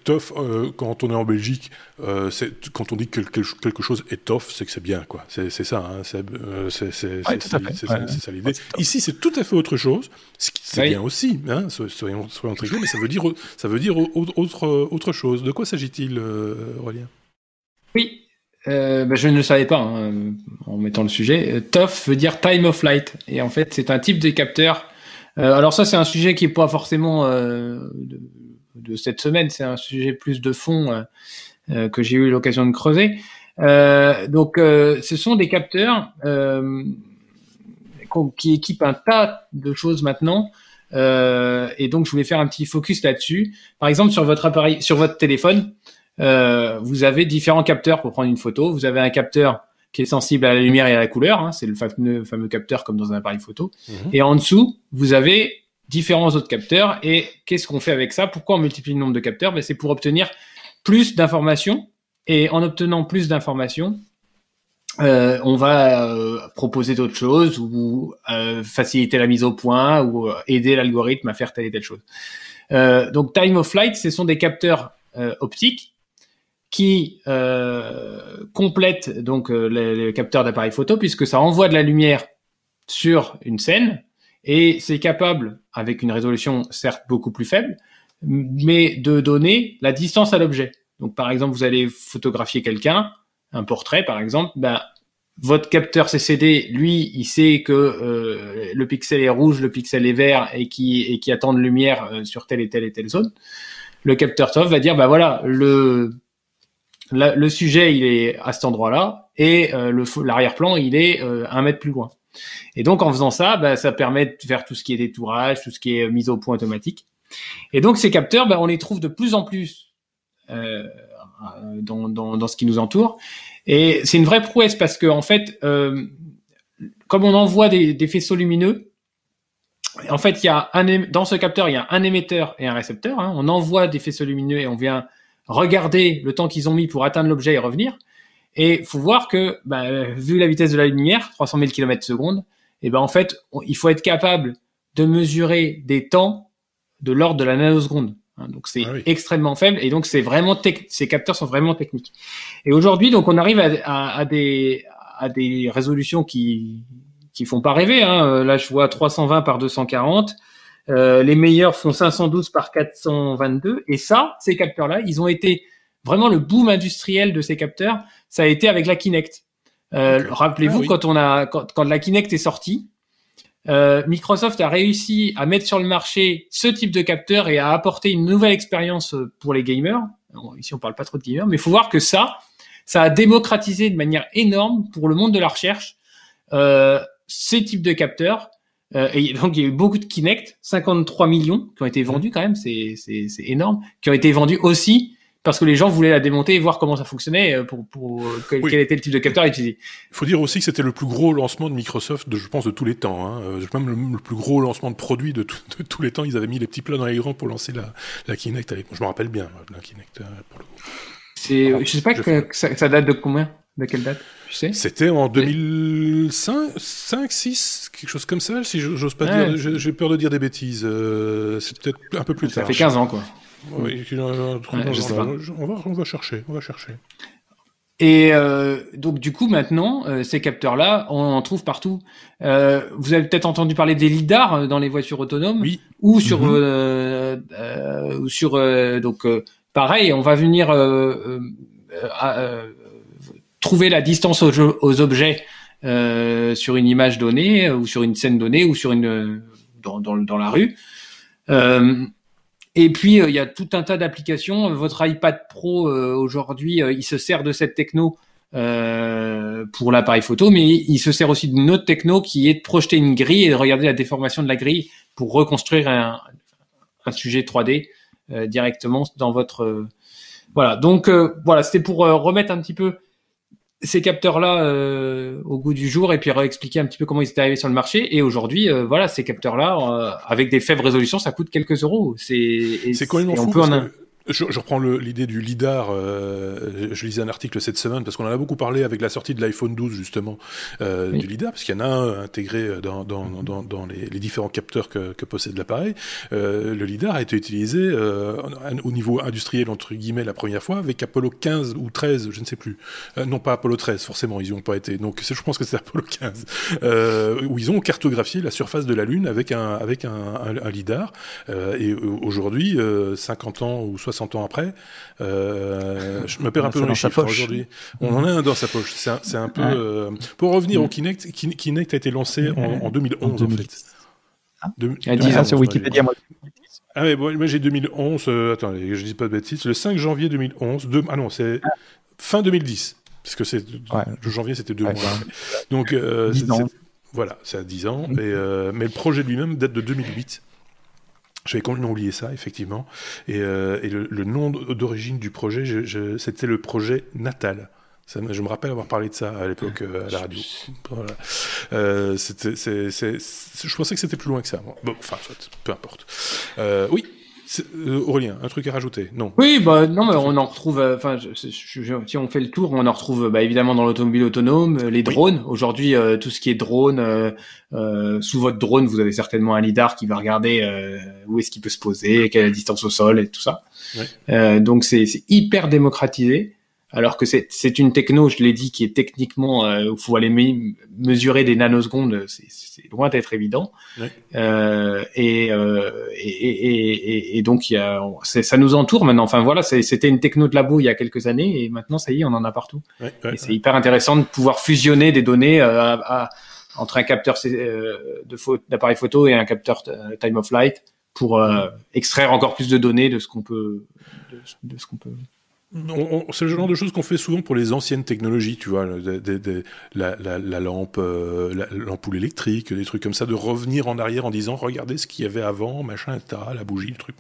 Toff, euh, quand on est en Belgique, euh, quand on dit que quelque, chose est tough, c'est que c'est bien, quoi. C'est ça, hein, c'est euh, ça l'idée. Ici, c'est tout à fait autre chose. C'est bien aussi, hein, soyons, soyons très clairs, mais ça veut dire, ça veut dire autre, autre chose. De quoi s'agit-il, Aurélien? Oui, euh, bah, je ne le savais pas hein, en mettant le sujet. TOF veut dire time of flight et en fait c'est un type de capteur. Euh, alors ça c'est un sujet qui est pas forcément euh, de, de, cette semaine, c'est un sujet plus de fond euh, que j'ai eu l'occasion de creuser. donc ce sont des capteurs qui équipent un tas de choses maintenant. et donc je voulais faire un petit focus là-dessus. Par exemple sur votre appareil, sur votre téléphone. Euh, vous avez différents capteurs pour prendre une photo. Vous avez un capteur qui est sensible à la lumière et à la couleur, hein, c'est le fameux, fameux capteur comme dans un appareil photo. Mhm. Et en dessous, vous avez différents autres capteurs. Et qu'est-ce qu'on fait avec ça? Pourquoi on multiplie le nombre de capteurs? Ben, C'est pour obtenir plus d'informations. Et en obtenant plus d'informations, euh, on va euh, proposer d'autres choses ou euh, faciliter la mise au point ou euh, aider l'algorithme à faire telle et telle chose. donc time of flight, ce sont des capteurs optiques qui euh, complète donc euh, le, capteur d'appareil photo puisque ça envoie de la lumière sur une scène et c'est capable, avec une résolution certes beaucoup plus faible, mais de donner la distance à l'objet. Donc par exemple, vous allez photographier quelqu'un, un portrait par exemple, ben, votre capteur CCD, lui, il sait que euh, le pixel est rouge, le pixel est vert et qui, et qui attend de lumière euh, sur telle et telle et telle zone. Le capteur TOF va dire, bah voilà, le le sujet il est à cet endroit-là et euh, l'arrière-plan il est euh, un mètre plus loin. Et donc en faisant ça, bah, ça permet de faire tout ce qui est détourage, tout ce qui est mise au point automatique. Et donc ces capteurs, bah, on les trouve de plus en plus euh, dans, dans, dans, ce qui nous entoure. Et c'est une vraie prouesse parce que en fait, euh, comme on envoie des, des, faisceaux lumineux, en fait, il y a un dans ce capteur, il y a un émetteur et un récepteur. Hein. On envoie des faisceaux lumineux et on vient regarder le temps qu'ils ont mis pour atteindre l'objet et revenir. Et faut voir que, bah, vu la vitesse de la lumière, 300 000 km secondes, et ben en fait, il faut être capable de mesurer des temps de l'ordre de la nanoseconde. Hein, donc c'est ah extrêmement faible et donc c'est vraiment ces capteurs sont vraiment techniques. Et aujourd'hui donc on arrive à, à, des à des résolutions qui qui font pas rêver. Hein. Euh, là je vois 320 par 240. Euh, les meilleurs font 512 par 422 et ça ces capteurs là ils ont été vraiment le boom industriel de ces capteurs ça a été avec la Kinect. Euh, Rappelez-vous ah quand on a quand, quand la Kinect est sortie euh, Microsoft a réussi à mettre sur le marché ce type de capteur et à apporter une nouvelle expérience pour les gamers. ici, on parle pas trop de gamers, mais il faut voir que ça, ça a démocratisé de manière énorme pour le monde de la recherche euh, ces types de capteurs. Euh, et donc, il y a eu beaucoup de Kinect, 53 millions qui ont été vendus quand même, c'est énorme, qui ont été vendus aussi parce que les gens voulaient la démonter et voir comment ça fonctionnait euh, pour, euh, quel, était le type de capteur utilisé. Il faut dire aussi que c'était le plus gros lancement de Microsoft, de, je pense, de tous les temps. Hein. Même le, plus gros lancement de produit de, de, tous les temps. Ils avaient mis les petits plats dans les grands pour lancer la, la Kinect. Avec, je me rappelle bien la Kinect pour le coup. C'est, je sais pas que, ça, date de combien? De quelle date Tu sais? C'était en 2005, 5, 6, quelque chose comme ça. Si j'ose pas dire, j'ai peur de dire des bêtises. c'est peut-être un peu plus tard. Ça fait 15 ans, quoi. Oui, on, va, on va chercher, on va chercher. Et euh, donc du coup maintenant, euh, ces capteurs-là, on en trouve partout. Euh, vous avez peut-être entendu parler des lidars dans les voitures autonomes, oui. ou sur mm-hmm. ou sur donc pareil, on va venir trouver la distance aux, objets sur une image donnée ou sur une scène donnée ou sur une dans, dans, dans la rue. Et puis euh, il y a tout un tas d'applications. Votre iPad Pro euh, aujourd'hui, euh, il se sert de cette techno pour l'appareil photo, mais il se sert aussi d'une autre techno qui est de projeter une grille et de regarder la déformation de la grille pour reconstruire un, un sujet 3D directement dans votre voilà. Donc voilà, c'était pour remettre un petit peu ces capteurs-là euh, au goût du jour et puis expliquer un petit peu comment ils étaient arrivés sur le marché. Et aujourd'hui, euh, voilà, ces capteurs-là, euh, avec des faibles résolutions, ça coûte quelques euros. C'est c'est quand même fou. Peut en... Je, je, reprends l'idée du lidar. Euh, je lisais un article cette semaine parce qu'on en a beaucoup parlé avec la sortie de l'iPhone 12 justement euh, du lidar, parce qu'il y en a un intégré dans, dans, dans, dans les, les, différents capteurs que, que possède l'appareil. Euh, le lidar a été utilisé euh, au niveau industriel entre guillemets la première fois avec Apollo 15 ou 13, je ne sais plus. Euh, non pas Apollo 13, forcément ils y ont pas été. Donc je pense que c'est Apollo 15 euh, où ils ont cartographié la surface de la Lune avec un avec un, un, un lidar. et aujourd'hui, 50 ans ou 60 60 ans après. Euh, je me perds un <laughs> peu dans les chiffres aujourd'hui. On en a un dans sa poche. C'est un, un, peu. Euh, pour revenir au Kinect, Kinect a été lancé en, en 2011 en, fait. Ah. A 10 ans sur Wikipédia. Moi. Ah bon, moi j'ai 2011. Euh, attendez, je dis pas de bêtises. Le 5 janvier 2011. De, ah non, c'est fin 2010. Parce que c'est ouais. le janvier, c'était deux mois. Donc, euh, voilà, c'est à 10 ans. Et, euh, mais le projet lui-même date de 2008. J'avais complètement oublié ça, effectivement. Et, euh, et le, le, nom d'origine du projet, je, je, c'était le projet Natal. Je me rappelle avoir parlé de ça à l'époque euh, à la radio. Voilà. Euh, c'était, c'est, c'est, je pensais que c'était plus loin que ça. Bon, enfin, peu importe. Euh, oui, euh, Aurélien, un truc à rajouter? Non. Oui, bah non, mais on en retrouve. Euh, enfin, si on fait le tour, on en retrouve bah, évidemment dans l'automobile autonome, euh, les drones. Oui. Aujourd'hui, euh, tout ce qui est drone, euh, sous votre drone, vous avez certainement un lidar qui va regarder où est-ce qu'il peut se poser, quelle est la distance au sol et tout ça. Oui. donc c'est hyper démocratisé alors que c'est une techno, je l'ai dit, qui est techniquement, il euh, faut aller me mesurer des nanosecondes, c'est loin d'être évident. Ouais. Euh, et, euh, et, et, et, donc, il y a, ça nous entoure maintenant. Enfin voilà, c'était une techno de labo il y a quelques années, et maintenant, ça y est, on en a partout. Ouais, ouais, et c'est hyper intéressant de pouvoir fusionner des données euh, à, à, entre un capteur euh, d'appareil photo et un capteur euh, time of flight pour extraire encore plus de données de ce qu'on peut, de, de ce qu'on peut c'est le genre de choses qu'on fait souvent pour les anciennes technologies, tu vois, la, la, lampe, euh, l'ampoule électrique, des trucs comme ça, de revenir en arrière en disant regardez ce qu'il y avait avant, machin, etc., la bougie, le truc.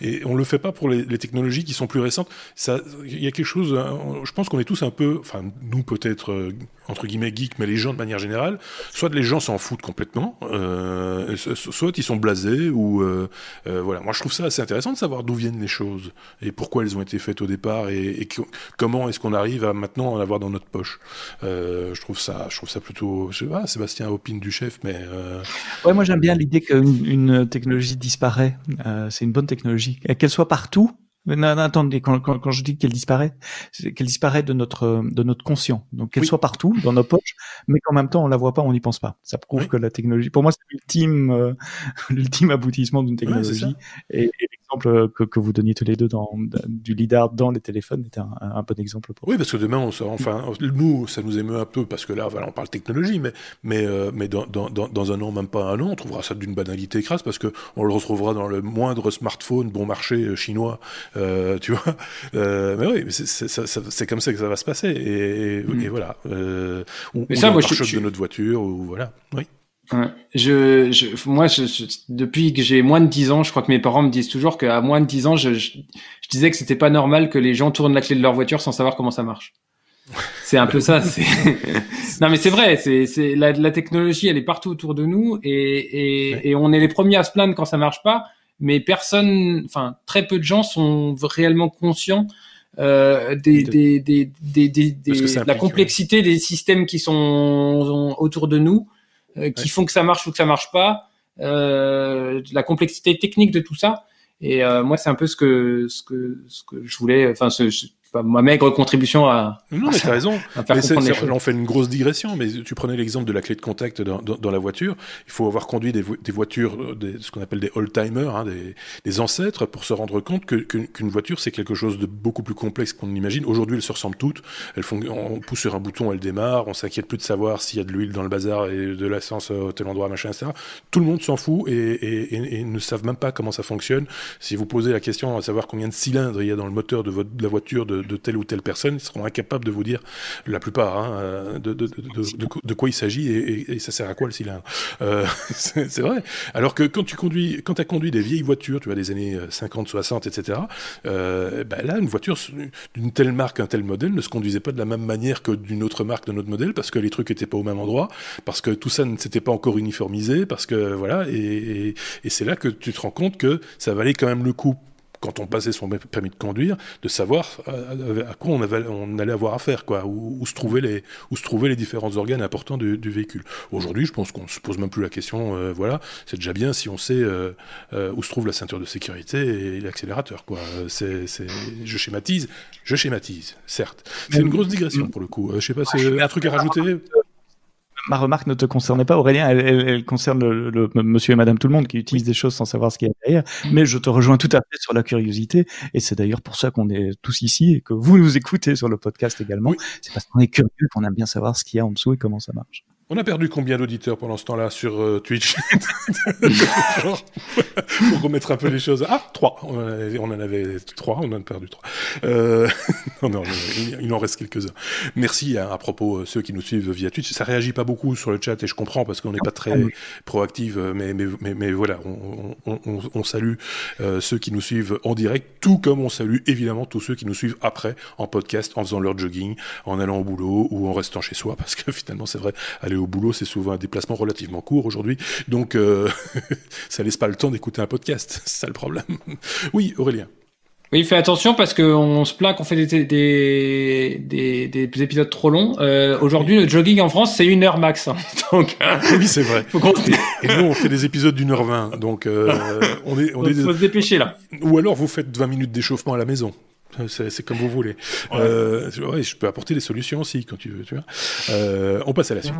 Et on le fait pas pour les, technologies qui sont plus récentes. Ça, il y a quelque chose. Hein, je pense qu'on est tous un peu, enfin nous peut-être euh, entre guillemets geeks, mais les gens de manière générale, soit les gens s'en foutent complètement, euh, soit ils sont blasés ou voilà. Moi je trouve ça assez intéressant de savoir d'où viennent les choses et pourquoi elles ont été faites au départ et, comment est-ce qu'on arrive à maintenant en avoir dans notre poche. Euh, je trouve ça, je trouve ça plutôt, je sais pas, Sébastien opine du chef, mais. Euh... Ouais, moi j'aime bien l'idée qu'une technologie disparaît. Euh, c'est une bonne technologie, qu'elle soit partout. Non, non, attendez, quand, quand, quand je dis qu'elle disparaît, c'est qu'elle disparaît de notre de notre conscient. Donc qu'elle soit partout, dans nos poches, mais qu'en même temps on la voit pas, on n'y pense pas. Ça prouve que la technologie, pour moi, c'est l'ultime euh, <laughs> l'ultime aboutissement d'une technologie. et, et l'exemple que, que, vous donniez tous les deux dans, du lidar dans les téléphones était un, un bon exemple pour. Oui, parce que demain, on enfin, nous, ça nous émeut un peu parce que là, voilà, on parle technologie, mais mais euh, mais dans, dans, dans, un an, même pas un an, on trouvera ça d'une banalité crasse parce que on le retrouvera dans le moindre smartphone bon marché euh, chinois, euh, tu vois. <laughs> Euh, mais oui, c'est comme ça que ça va se passer et, et, mm. voilà. Euh, ou, mais ça, moi, je, de notre voiture ou voilà. Oui. Je, je, moi, je, depuis que j'ai moins de 10 ans, je crois que mes parents me disent toujours qu'à moins de 10 ans, je, je, disais que c'était pas normal que les gens tournent la clé de leur voiture sans savoir comment ça marche. <laughs> C'est un peu ça. <laughs> Non, mais c'est vrai. C'est, la, la, technologie, elle est partout autour de nous et, et, et, on est les premiers à se plaindre quand ça marche pas. Mais personne, enfin très peu de gens sont réellement conscients euh, des, des, des, des, des, de la complexité des systèmes qui sont autour de nous euh, qui font que ça marche ou que ça marche pas, euh, la complexité technique de tout ça. Et euh, moi, c'est un peu ce que ce que ce que je voulais. Enfin, ce, ma maigre contribution à. Non, mais t'as raison. on fait une grosse digression, mais tu prenais l'exemple de la clé de contact dans, dans, la voiture. Il faut avoir conduit des, des voitures, des, ce qu'on appelle des old-timers, hein, des, des, ancêtres, pour se rendre compte qu'une voiture, c'est quelque chose de beaucoup plus complexe qu'on imagine. Aujourd'hui, elles se ressemblent toutes. Elles font, on pousse sur un bouton, elles démarrent. On s'inquiète plus de savoir s'il y a de l'huile dans le bazar et de l'essence à tel endroit, machin, etc. Tout le monde s'en fout et, et, et, ne savent même pas comment ça fonctionne. Si vous posez la question à savoir combien de cylindres il y a dans le moteur de, votre, de la voiture de, de telle ou telle personne, ils seront incapables de vous dire, la plupart, hein, euh, de, de, de, quoi il s'agit et, ça sert à quoi le cylindre. Euh, <laughs> c'est vrai. Alors que quand tu conduis, quand conduit des vieilles voitures, tu vois, des années 50, 60, etc., là, une voiture d'une telle marque, un tel modèle ne se conduisait pas de la même manière que d'une autre marque d'un autre modèle parce que les trucs étaient pas au même endroit, parce que tout ça ne s'était pas encore uniformisé, parce que voilà, et, et c'est là que tu te rends compte que ça valait quand même le coup quand on passait son permis de conduire, de savoir à, quoi on, avait, on, allait avoir affaire, quoi, où, se trouvaient les, où se trouvaient les différents organes importants du, véhicule. Aujourd'hui, je pense qu'on se pose même plus la question. Euh, voilà, c'est déjà bien si on sait euh, euh, où se trouve la ceinture de sécurité et l'accélérateur, quoi. C'est, je schématise, je schématise, certes. C'est une grosse digression pour le coup. je sais pas, c'est un truc à rajouter ma remarque ne te concernait pas, Aurélien. Elle, concerne le, monsieur et madame tout le monde qui utilisent des choses sans savoir ce qu'il y a derrière. Mais je te rejoins tout à fait sur la curiosité. Et c'est d'ailleurs pour ça qu'on est tous ici et que vous nous écoutez sur le podcast également. C'est parce qu'on est curieux, qu'on aime bien savoir ce qu'il y a en dessous et comment ça marche. On a perdu combien d'auditeurs pendant ce temps-là sur euh, Twitch? <laughs> Pour remettre un peu les choses. Ah, trois. On en avait trois, on en a perdu trois. Euh... <laughs> non, non, il en reste quelques-uns. Merci à, propos euh, ceux qui nous suivent via Twitch. Ça réagit pas beaucoup sur le chat et je comprends parce qu'on n'est pas très proactif, mais, mais, mais, mais voilà, on, on, on salue ceux qui nous suivent en direct, tout comme on salue évidemment tous ceux qui nous suivent après en podcast, en faisant leur jogging, en allant au boulot ou en restant chez soi, parce que finalement c'est vrai, au boulot, c'est souvent un déplacement relativement court aujourd'hui. Donc, euh, <laughs> ça laisse pas le temps d'écouter un podcast. <laughs> C'est ça le problème. Oui, Aurélien. Oui, fais attention parce qu'on se plaint qu'on fait des, des, des, des, épisodes trop longs. Euh, Aujourd'hui, le jogging en France, c'est une heure max. Hein. <laughs> Donc, oui, c'est vrai. et, nous, on fait des épisodes d'une heure vingt. Donc, euh, on est, on est. Faut se dépêcher là. Ou alors, vous faites 20 minutes d'échauffement à la maison. C'est comme vous voulez. Euh, je peux apporter des solutions aussi quand tu veux. Tu vois. Euh, on passe à la suite.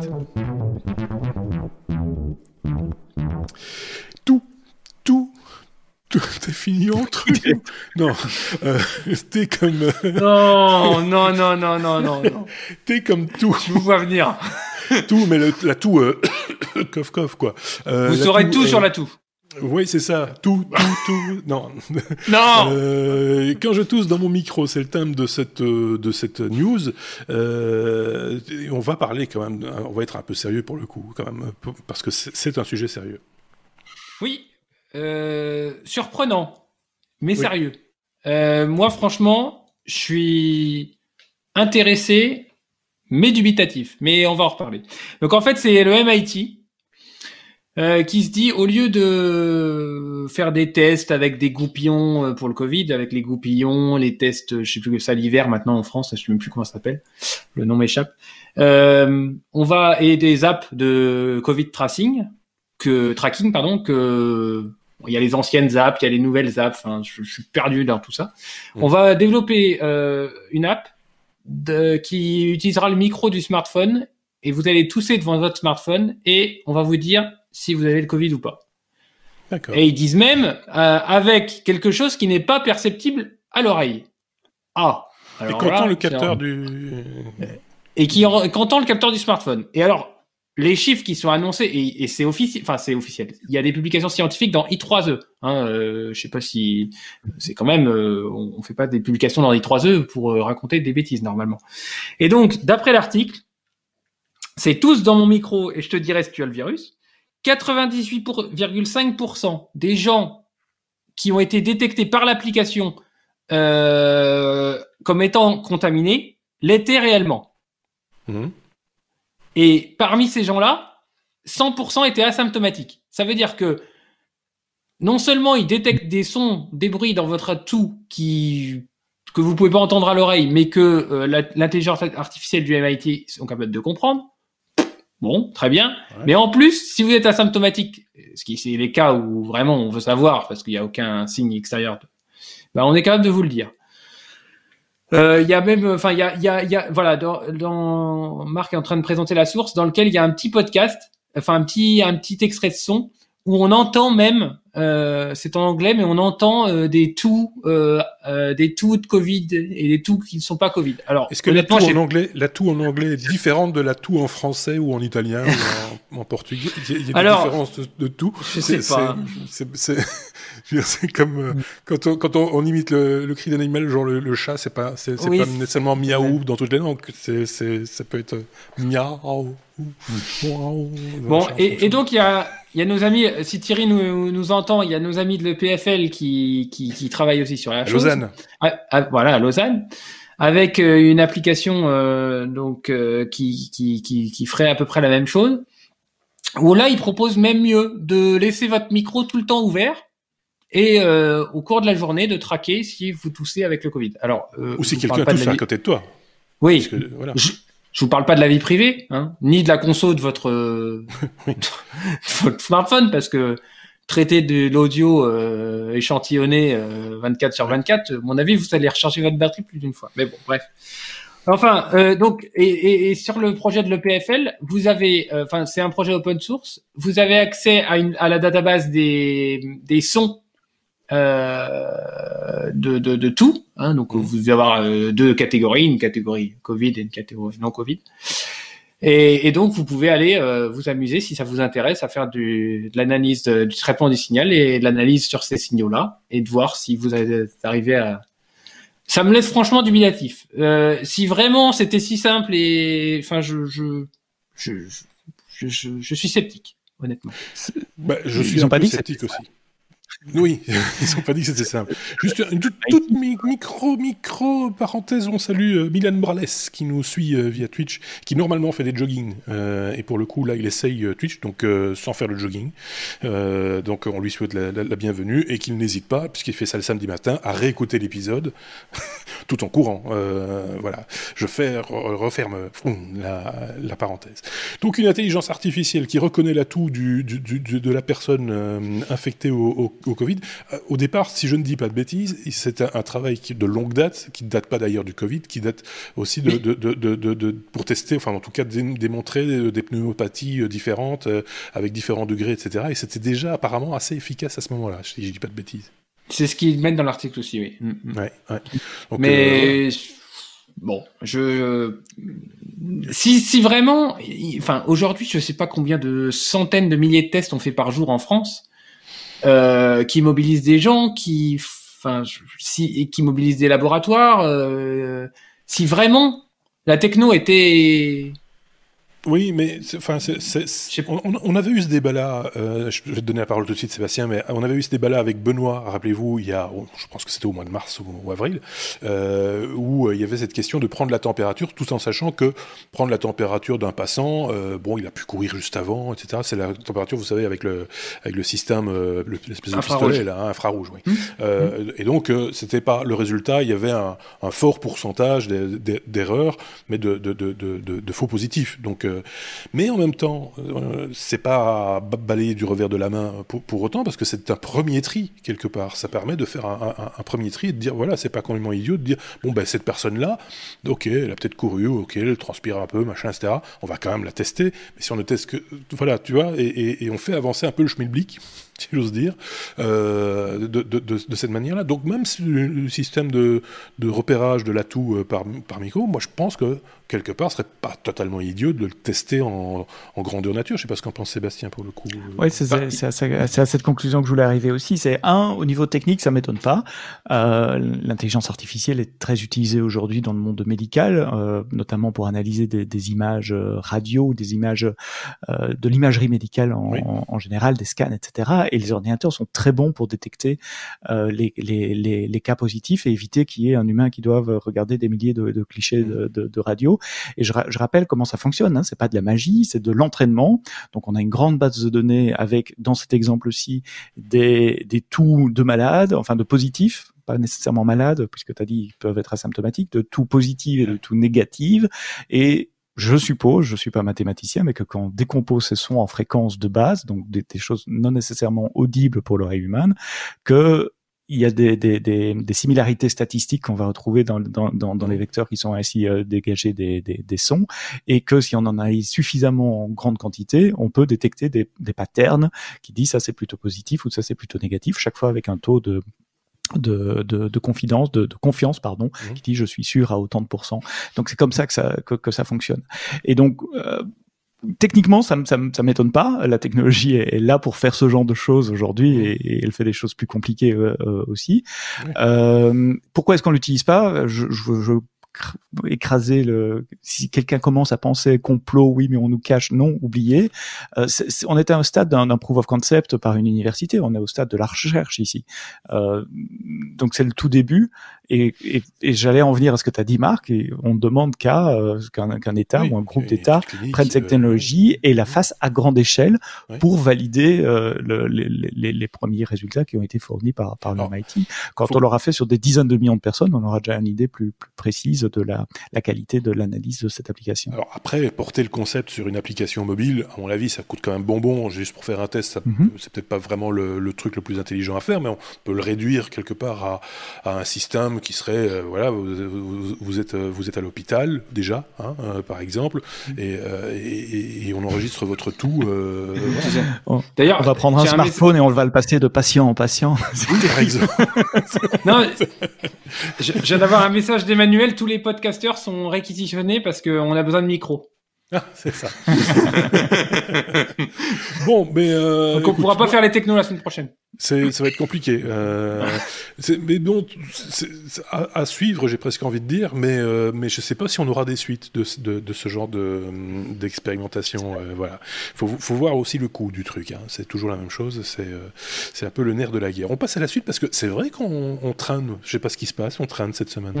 Tout, tout, tout <laughs> est fini entre <laughs> nous. Non, euh, t'es comme. non, non, non, non, non, non. t'es comme tout. Je vous vois venir. tout, mais la toux, <coughs> coff coff quoi. vous saurez tout sur la toux. Oui, c'est ça. Tout, tout, tout. Non. <laughs> Non. Euh, quand je tousse dans mon micro, c'est le thème de cette euh, de cette news. Euh, on va parler quand même. On va être un peu sérieux pour le coup, quand même, parce que c'est un sujet sérieux. Oui. surprenant, mais sérieux. moi, franchement, je suis intéressé, mais dubitatif. Mais on va en reparler. Donc en fait, c'est le MIT euh, qui se dit au lieu de faire des tests avec des goupillons euh, pour le Covid, avec les goupillons, les tests, je sais plus que ça l'hiver maintenant en France, je sais même plus comment ça s'appelle, le nom m'échappe. Euh, on va et des apps de Covid tracing, que tracking pardon, que il y a les anciennes apps, il y a les nouvelles apps. Enfin, je, suis perdu dans tout ça. Mmh. On va développer euh, une app de, qui utilisera le micro du smartphone et vous allez tousser devant votre smartphone et on va vous dire si vous avez le Covid ou pas. Et ils disent même euh, avec quelque chose qui n'est pas perceptible à l'oreille. Ah. Alors et qu'entend le capteur du. Et qui entend le capteur du smartphone. Et alors, les chiffres qui sont annoncés et, c'est officiel, enfin c'est officiel. Il y a des publications scientifiques dans I3E. Hein, euh, je sais pas si c'est quand même, euh, on, fait pas des publications dans I3E pour euh, raconter des bêtises normalement. Et donc, d'après l'article, c'est tous dans mon micro et je te dirai si tu as le virus. 98,5% des gens qui ont été détectés par l'application euh, comme étant contaminés l'étaient réellement. Mmh. Et parmi ces gens-là, 100% étaient asymptomatiques. Ça veut dire que non seulement ils détectent des sons, des bruits dans votre atout qui que vous pouvez pas entendre à l'oreille, mais que euh, l'intelligence artificielle du MIT sont capables de comprendre. Bon, très bien. Mais en plus, si vous êtes asymptomatique, ce qui c'est les cas où vraiment on veut savoir parce qu'il n'y a aucun signe extérieur, ben on est capable de vous le dire. Euh, il y a même, enfin, il y a, il y a, y a, voilà, dans, dans, Marc est en train de présenter la source dans lequel il y a un petit podcast, enfin un petit, un petit extrait de son où on entend même, euh, c'est en anglais, mais on entend euh, des tout, euh, euh, des tout de Covid et des tout qui ne sont pas Covid. Alors, est-ce que la toux en anglais, la toux en anglais est différente de la toux en français ou en italien ou en, portugais? Il y a, des différences de, de tout. Je sais pas. C'est <laughs> comme euh, quand on, quand on, imite le, le cri d'un animal, genre le, chat, c'est pas, c'est, pas nécessairement miaou dans toutes les langues. C'est, c'est, ça peut être miaou. Bon, et, et, donc il y a, il y a nos amis, si Thierry nous, nous entend, il y a nos amis de l'EPFL qui, qui, qui travaillent aussi sur la chose. Lausanne. Ah, ah, voilà, à Lausanne. Avec euh, une application euh, donc euh, qui, qui, qui, qui ferait à peu près la même chose. Où là, ils proposent même mieux de laisser votre micro tout le temps ouvert et euh, au cours de la journée de traquer si vous toussez avec le Covid. Alors, euh, ou si quelqu'un tousse à côté de toi. Oui. voilà. je, je vous parle pas de la vie privée, hein, ni de la conso de votre, <laughs> votre smartphone, parce que traiter de l'audio euh, échantillonné 24 sur 24, à mon avis, vous allez recharger votre batterie plus d'une fois. Mais bon, bref. Enfin, euh, donc, et, et, et, sur le projet de l'EPFL, vous avez, enfin, c'est un projet open source. Vous avez accès à, une, à la database des, des sons euh, de, de, de, tout. Hein, donc mmh. vous allez avoir euh, deux catégories, une catégorie Covid et une catégorie non Covid. Et, et donc vous pouvez aller euh, vous amuser si ça vous intéresse à faire du, de l'analyse du traitement du signal et de l'analyse sur ces signaux-là et de voir si vous arrivez à. Ça me laisse franchement dubitatif. Euh, si vraiment c'était si simple et enfin je je je, je, je, je suis sceptique honnêtement. Bah, je suis un peu sceptique aussi. Oui, <laughs> ils n'ont pas dit que c'était simple. Juste une toute, micro, micro parenthèse, on salue euh, Milan Brales qui nous suit euh, via Twitch, qui normalement fait des jogging. Euh, et pour le coup, là, il essaye Twitch, donc sans faire le jogging. donc on lui souhaite la, bienvenue et qu'il n'hésite pas, puisqu'il fait ça le samedi matin, à réécouter l'épisode <laughs> tout en courant. voilà, je fais, referme la, parenthèse. Donc une intelligence artificielle qui reconnaît l'atout du, de la personne infectée au au Covid. Euh, au départ, si je ne dis pas de bêtises, c'est un, travail qui, de longue date, qui ne date pas d'ailleurs du Covid, qui date aussi de, de, de, pour tester, enfin en tout cas démontrer des pneumopathies euh, différentes, euh, avec différents degrés, etc. Et c'était déjà apparemment assez efficace à ce moment-là, si je ne dis pas de bêtises. C'est ce qu'ils mettent dans l'article aussi, oui. Mm, mm. Ouais. Mais bon, je si si vraiment, enfin aujourd'hui, je sais pas combien de centaines de milliers de tests on fait par jour en France. Euh, qui mobilise des gens, qui, enfin, qui mobilise des laboratoires. Euh, si vraiment la techno était oui, mais enfin, on, avait eu ce débat-là. Euh, je vais te donner la parole tout de suite, Sébastien, mais on avait eu ce débat-là avec Benoît. Rappelez-vous, il y a, je pense que c'était au mois de mars ou, avril, euh, où euh, il y avait cette question de prendre la température, tout en sachant que prendre la température d'un passant, bon, il a pu courir juste avant, etc. C'est la température, vous savez, avec le avec le système, l'espèce de pistolet là, hein, infrarouge, oui. Mmh. Mmh. Et donc, c'était pas le résultat. Il y avait un, fort pourcentage d'erreurs, mais de, de, de, de, faux positifs. Donc mais en même temps, euh, c'est pas balayer du revers de la main pour, autant, parce que c'est un premier tri, quelque part. Ça permet de faire un, premier tri et de dire, voilà, c'est pas complètement idiot de dire, bon, ben, cette personne-là, ok, elle a peut-être couru, ok, elle transpire un peu, machin, etc. On va quand même la tester, mais si on ne teste que, voilà, tu vois, et, on fait avancer un peu le schmilblick <laughs> si j'ose dire, euh, de, cette manière-là. Donc même si le système de, repérage de l'atout euh, par micro, moi je pense que quelque part, ce serait pas totalement idiot de le tester en, grandeur nature. Je sais pas ce qu'en pense Sébastien pour le coup. Oui, c'est à, cette conclusion que je voulais arriver aussi. C'est un, au niveau technique, ça m'étonne pas. Euh, L'intelligence artificielle est très utilisée aujourd'hui dans le monde médical, euh, notamment pour analyser des, des images euh, radio, des images euh, de l'imagerie médicale en, en, général, des scans, etc. Et les ordinateurs sont très bons pour détecter euh, les, les, les, les, cas positifs et éviter qu'il y ait un humain qui doive regarder des milliers de, de clichés de, de, de radio et je, je rappelle comment ça fonctionne. Hein. C'est pas de la magie, c'est de l'entraînement. Donc on a une grande base de données avec, dans cet exemple-ci, des, des tout de malades, enfin de positifs pas nécessairement malades, puisque tu as dit ils peuvent être asymptomatiques, de tout positif et de tout négatif. Et je suppose, je suis pas mathématicien, mais que quand on décompose ces sons en fréquences de base, donc des choses non nécessairement audibles pour l'oreille humaine, que il y a des, des, des, des similarités statistiques qu'on va retrouver dans, dans, dans, dans, les vecteurs qui sont ainsi euh, dégagés des, des, des, sons, et que si on en a suffisamment en grande quantité, on peut détecter des, des patterns qui disent ça c'est plutôt positif ou ça c'est plutôt négatif, chaque fois avec un taux de de, de, de, confidence, de, de, confiance, pardon, mmh. qui dit je suis sûr à autant de pourcents. Donc c'est comme ça que ça que, que ça fonctionne. Et donc euh, techniquement, ça, ça, ça m'étonne pas. La technologie est, là pour faire ce genre de choses aujourd'hui et, elle fait des choses plus compliquées euh, euh, aussi. Euh, pourquoi est-ce qu'on l'utilise pas? Je, je, je écraser le. Si quelqu'un commence à penser complot, oui, mais on nous cache, non, oubliez. Euh, on était à un stade d'un proof of concept par une université. On est au stade de la recherche ici. Euh, donc c'est le tout début. Et, et, et j'allais en venir à ce que tu as dit, Marc. Et on demande qu'à euh, qu'un État ou un groupe d'États prenne cette euh, technologie et la fasse à grande échelle pour valider euh, le, les, les, les, premiers résultats qui ont été fournis par, par le MIT. Quand on l'aura fait sur des dizaines de millions de personnes, on aura déjà une idée plus, plus précise de la, la qualité de l'analyse de cette application. Alors après, porter le concept sur une application mobile, à mon avis, ça coûte quand même bonbon. Juste pour faire un test, mhm. c'est peut-être pas vraiment le, le, truc le plus intelligent à faire, mais on peut le réduire quelque part à, à un système qui serait, euh, voilà, vous, vous, êtes, vous êtes à l'hôpital déjà, hein, euh, par exemple, euh, et, et, on enregistre votre tout. <laughs> D'ailleurs, on va prendre un smartphone et on va le passer de patient en patient. par exemple. <laughs> non, je, je viens d'avoir un message d'Emmanuel. Tous les podcasteurs sont réquisitionnés parce qu'on a besoin de micro. Ah, c'est ça. <laughs> bon, mais euh, donc on pourra pas faire les technos la semaine prochaine. C'est, ça va être compliqué. Euh, mais bon, à, à, suivre, j'ai presque envie de dire, mais euh, mais je sais pas si on aura des suites de, de, de ce genre de d'expérimentation. Euh, voilà, faut faut voir aussi le coût du truc. Hein. C'est toujours la même chose. C'est c'est un peu le nerf de la guerre. On passe à la suite parce que c'est vrai qu'on on traîne. Je sais pas ce qui se passe. On traîne cette semaine.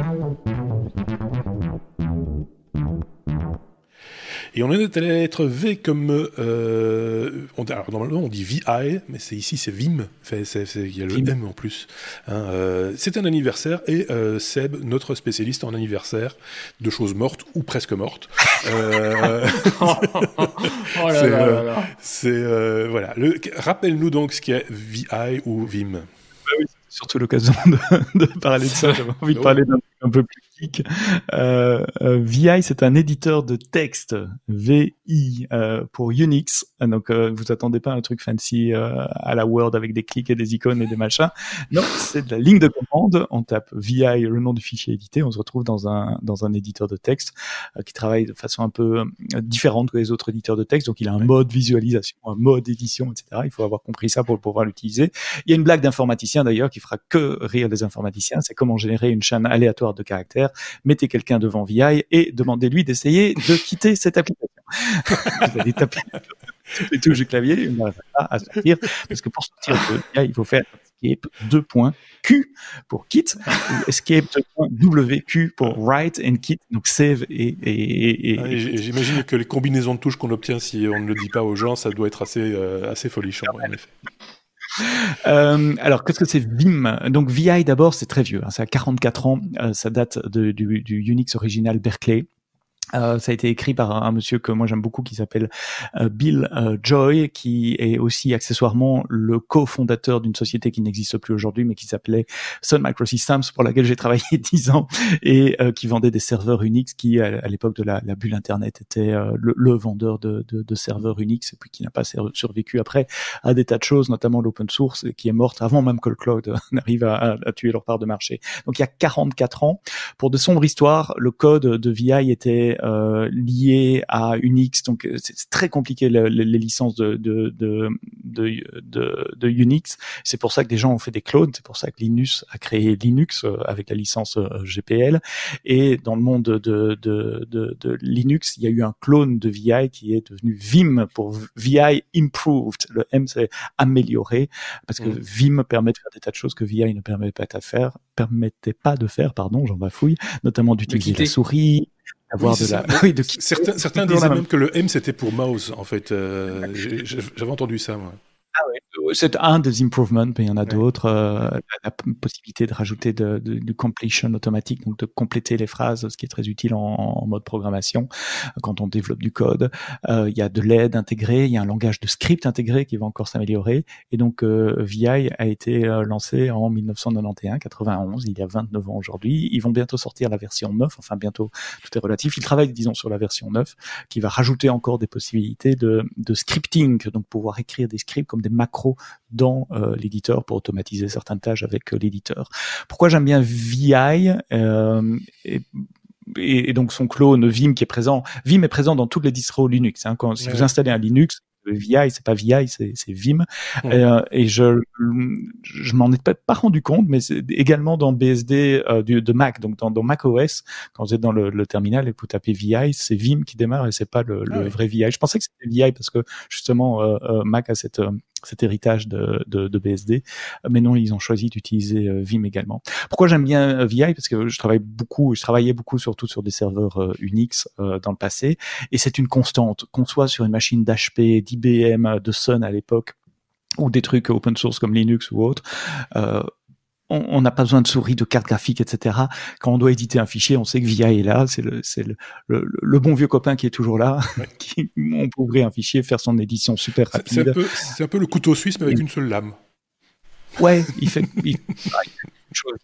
Et on est allé être V comme. Euh, on, alors normalement on dit VI, mais c'est ici c'est Vim. Il y a le M en plus. Hein, euh, c'est un anniversaire et euh, Seb, notre spécialiste en anniversaire de choses mortes ou presque mortes. Euh, <laughs> oh là là là C'est voilà. Rappelle-nous donc ce qu'est VI ou Vim. Ah oui, surtout l'occasion de, de, parler de ça. <laughs> J'avais envie de parler d'un un peu plus euh, euh, VI, c'est un éditeur de texte, VI, euh, pour Unix. Donc, euh, vous attendez pas un truc fancy euh, à la Word avec des clics et des icônes et des machins. Non, c'est de la ligne de commande. On tape VI, le nom du fichier édité. On se retrouve dans un dans un éditeur de texte qui travaille de façon un peu différente que les autres éditeurs de texte. Donc, il a un mode visualisation, un mode édition, etc. Il faut avoir compris ça pour pouvoir l'utiliser. Il y a une blague d'informaticien d'ailleurs qui fera que rire les informaticiens. C'est comment générer une chaîne aléatoire de caractères mettez quelqu'un devant VI et demandez-lui d'essayer de quitter cette application. <laughs> Vous allez taper les touches du clavier, il n'arrive pas à sortir, parce que pour sortir de VI, il faut faire escape 2.q pour quit ou escape 2.wq pour write and quit donc save et, et, et, ah, j'imagine que les combinaisons de touches qu'on obtient si on ne le dit pas aux gens ça doit être assez euh, assez folichon en effet euh, alors, qu'est-ce que c'est Vim? Donc, VI d'abord, c'est très vieux. Hein, ça a 44 ans. Euh, ça date du Unix original Berkeley. Euh, ça a été écrit par un, monsieur que moi j'aime beaucoup qui s'appelle euh, Bill euh, Joy, qui est aussi accessoirement le cofondateur d'une société qui n'existe plus aujourd'hui, mais qui s'appelait Sun Microsystems, pour laquelle j'ai travaillé <laughs> dix ans et qui vendait des serveurs Unix, qui à, l'époque de la, bulle Internet était le, vendeur de, de, de, serveurs Unix, et puis qui n'a pas survécu après à des tas de choses, notamment l'open source, qui est morte avant même que le cloud <laughs> n'arrive à, à, tuer leur part de marché. Donc il y a 44 ans, pour de sombres histoires, le code de VI était euh, lié à Unix, donc euh, c'est très compliqué les, licences de de, de, de, de Unix. C'est pour ça que des gens ont fait des clones, c'est pour ça que Linux a créé Linux euh, avec la licence GPL. Et dans le monde de, de, de, de, Linux, il y a eu un clone de VI qui est devenu Vim pour VI Improved. Le M c'est amélioré parce que mmh. Vim permet de faire des tas de choses que VI ne permet pas de faire, permettait pas de faire, pardon, j'en bafouille, notamment d'utiliser la souris, <laughs> certains, <laughs> certains disaient même que le M c'était pour mouse en fait. Euh, j'avais entendu ça moi. Ah c'est un des improvements, mais il y en a d'autres. Euh, la possibilité de rajouter de, de, du completion automatique, donc de compléter les phrases, ce qui est très utile en, en mode programmation quand on développe du code. Euh, il y a de l'aide intégrée, il y a un langage de script intégré qui va encore s'améliorer. Et donc euh, VI a été euh, lancé en 1991, 91, il y a 29 ans aujourd'hui. Ils vont bientôt sortir la version 9, enfin bientôt, tout est relatif. Ils travaillent, disons, sur la version 9, qui va rajouter encore des possibilités de, de scripting, donc pouvoir écrire des scripts comme des macros dans euh, l'éditeur pour automatiser certaines tâches avec euh, l'éditeur. Pourquoi j'aime bien VI euh, et, et, donc son clone Vim qui est présent. Vim est présent dans toutes les distros Linux. Hein. Quand, si vous installez un Linux, VI, c'est pas VI, c'est Vim. Euh, et je je m'en ai pas, pas rendu compte, mais c'est également dans BSD euh, du, de Mac, donc dans, dans Mac OS, quand vous êtes dans le, le terminal et que vous tapez VI, c'est Vim qui démarre et c'est pas le, le ah vrai VI. Je pensais que c'était VI parce que justement euh, Mac a cette cet héritage de, de, de, BSD, mais non, ils ont choisi d'utiliser Vim également. Pourquoi j'aime bien VI Parce que je travaille beaucoup, je travaillais beaucoup surtout sur des serveurs Unix dans le passé, et c'est une constante, qu'on soit sur une machine d'HP, d'IBM, de Sun à l'époque, ou des trucs open source comme Linux ou autre. On n'a pas besoin de souris, de carte graphique, etc. Quand on doit éditer un fichier, on sait que VIA est là, c'est le, c'est le, le, bon vieux copain qui est toujours là. <laughs> qui, on peut ouvrir un fichier, faire son édition super rapide. C'est un, peu, c'est un peu le couteau suisse, mais avec une seule lame. Ouais, il fait, il,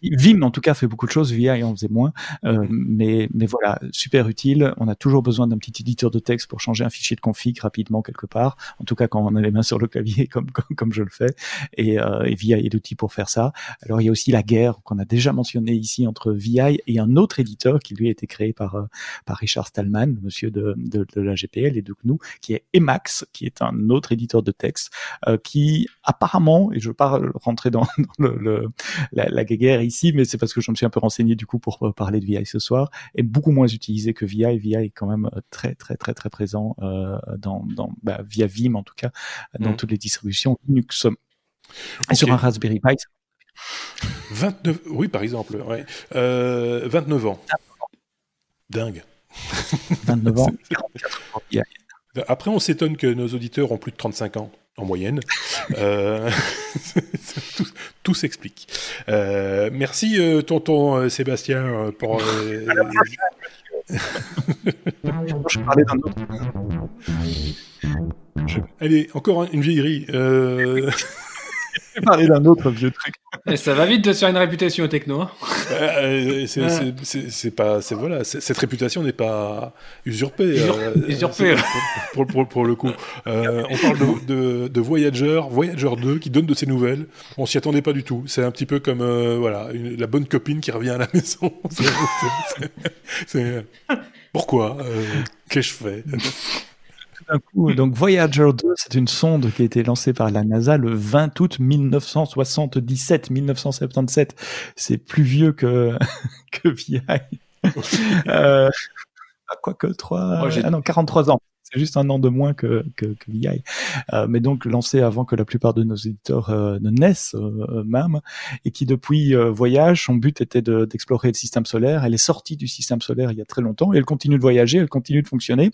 Vim, en tout cas, fait beaucoup de choses. VI en faisait moins. Euh, mais, mais voilà, super utile. On a toujours besoin d'un petit éditeur de texte pour changer un fichier de config rapidement quelque part. En tout cas, quand on a les mains sur le clavier, <laughs> comme, comme, comme je le fais. Et, euh, et VI est l'outil pour faire ça. Alors, il y a aussi la guerre qu'on a déjà mentionné ici entre VI et un autre éditeur qui lui a été créé par, euh, par Richard Stallman, monsieur de, de, de la GPL et de GNU, qui est Emacs, qui est un autre éditeur de texte, euh, qui apparemment, et je veux pas rentrer dans, <laughs> le, le, la, la guerre ici, mais c'est parce que je me suis un peu renseigné du coup pour euh, parler de VI ce soir, est beaucoup moins utilisé que VI. VI est quand même euh, très très très très présent euh, dans, dans bah, via Vim en tout cas dans mm. toutes les distributions Linux. Sur un Raspberry Pi. 29, oui par exemple, ouais. euh, 29 ans. Dingue. 29 ans. <laughs> Après, on s'étonne que nos auditeurs ont plus de 35 ans en moyenne. euh, <laughs> tout, s'explique. Euh, merci, euh, tonton euh, Sébastien, pour. Je parlais d'un autre. Allez, encore une vieillerie. Je vais parler d'un autre vieux truc. Et ça va vite de se faire une réputation techno. Hein. Euh, c'est pas, c'est voilà, cette réputation n'est pas usurpée. usurpée. Euh, pour, pour, pour, le coup, euh, on parle de, de, Voyager, Voyager 2 qui donne de ses nouvelles. On s'y attendait pas du tout. C'est un petit peu comme voilà, la bonne copine qui revient à la maison. pourquoi Qu'ai-je fait donc Voyager 2, c'est une sonde qui a été lancée par la NASA le 20 août 1977, 1977. C'est plus vieux que <laughs> que VI. <laughs> euh, quoique 3, ah non, 43 ans c'est juste un an de moins que, que, que VI. Euh, mais donc lancé avant que la plupart de nos éditeurs euh, ne naissent euh, même, et qui depuis euh, voyage, son but était d'explorer le système solaire. Elle est sortie du système solaire il y a très longtemps, et elle continue de voyager, elle continue de fonctionner.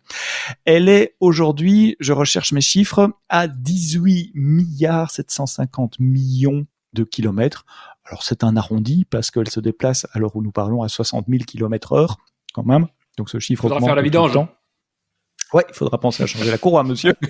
Elle est aujourd'hui, je recherche mes chiffres, à 18 milliards 750 millions de kilomètres. Alors c'est un arrondi parce qu'elle se déplace l'heure où nous parlons à 60 000 kilomètres heure quand même. Donc ce chiffre Faudra faire la vidange. Ouais, il faudra penser à changer la courroie, monsieur. <laughs>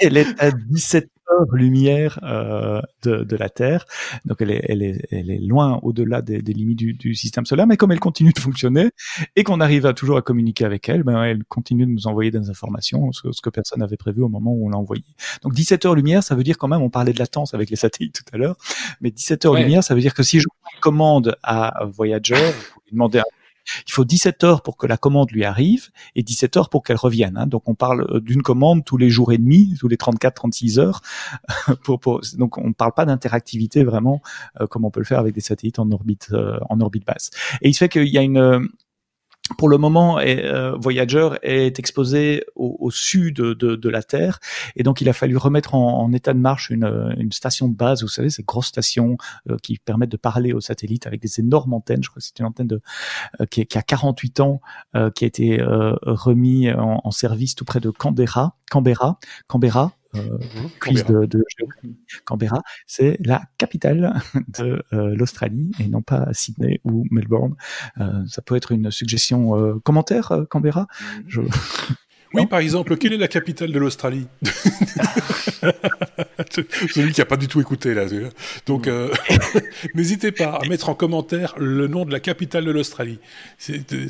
elle est à 17 heures-lumière euh, de, de, la Terre, donc elle est, elle est, elle est loin au-delà des, des, limites du, du, système solaire, mais comme elle continue de fonctionner et qu'on arrive à toujours à communiquer avec elle, ben elle continue de nous envoyer des informations, ce, ce que personne n'avait prévu au moment où on l'a envoyé. Donc 17 heures-lumière, ça veut dire quand même, on parlait de latence avec les satellites tout à l'heure, mais 17 heures-lumière, ça veut dire que si je commande à Voyager, vous lui demandez un il faut 17 heures pour que la commande lui arrive et 17 heures pour qu'elle revienne. Hein. Donc on parle euh, d'une commande tous les jours et demi, tous les 34-36 heures. <laughs> donc on ne parle pas d'interactivité vraiment euh, comme on peut le faire avec des satellites en orbite euh, en orbite basse. Et il se fait qu'il y a une pour le moment, euh, Voyager est exposé au, sud de, la Terre, et donc il a fallu remettre en, état de marche une, station de base. Vous savez, ces grosses stations euh, qui permettent de parler aux satellites avec des énormes antennes. Je crois que c'est une antenne euh, qui, a 48 ans, qui a été remis en, en, service tout près de Canberra, Canberra, Canberra, quiz de, de Canberra, c'est la capitale <laughs> de euh, l'Australie et non pas Sydney ou Melbourne. Euh, ça peut être une suggestion euh, commentaire, Canberra? Je... <laughs> Oui, par exemple, quelle est la capitale de l'Australie <laughs> Celui qui n'a pas du tout écouté là. Donc, euh, <laughs> n'hésitez pas à mettre en commentaire le nom de la capitale de l'Australie.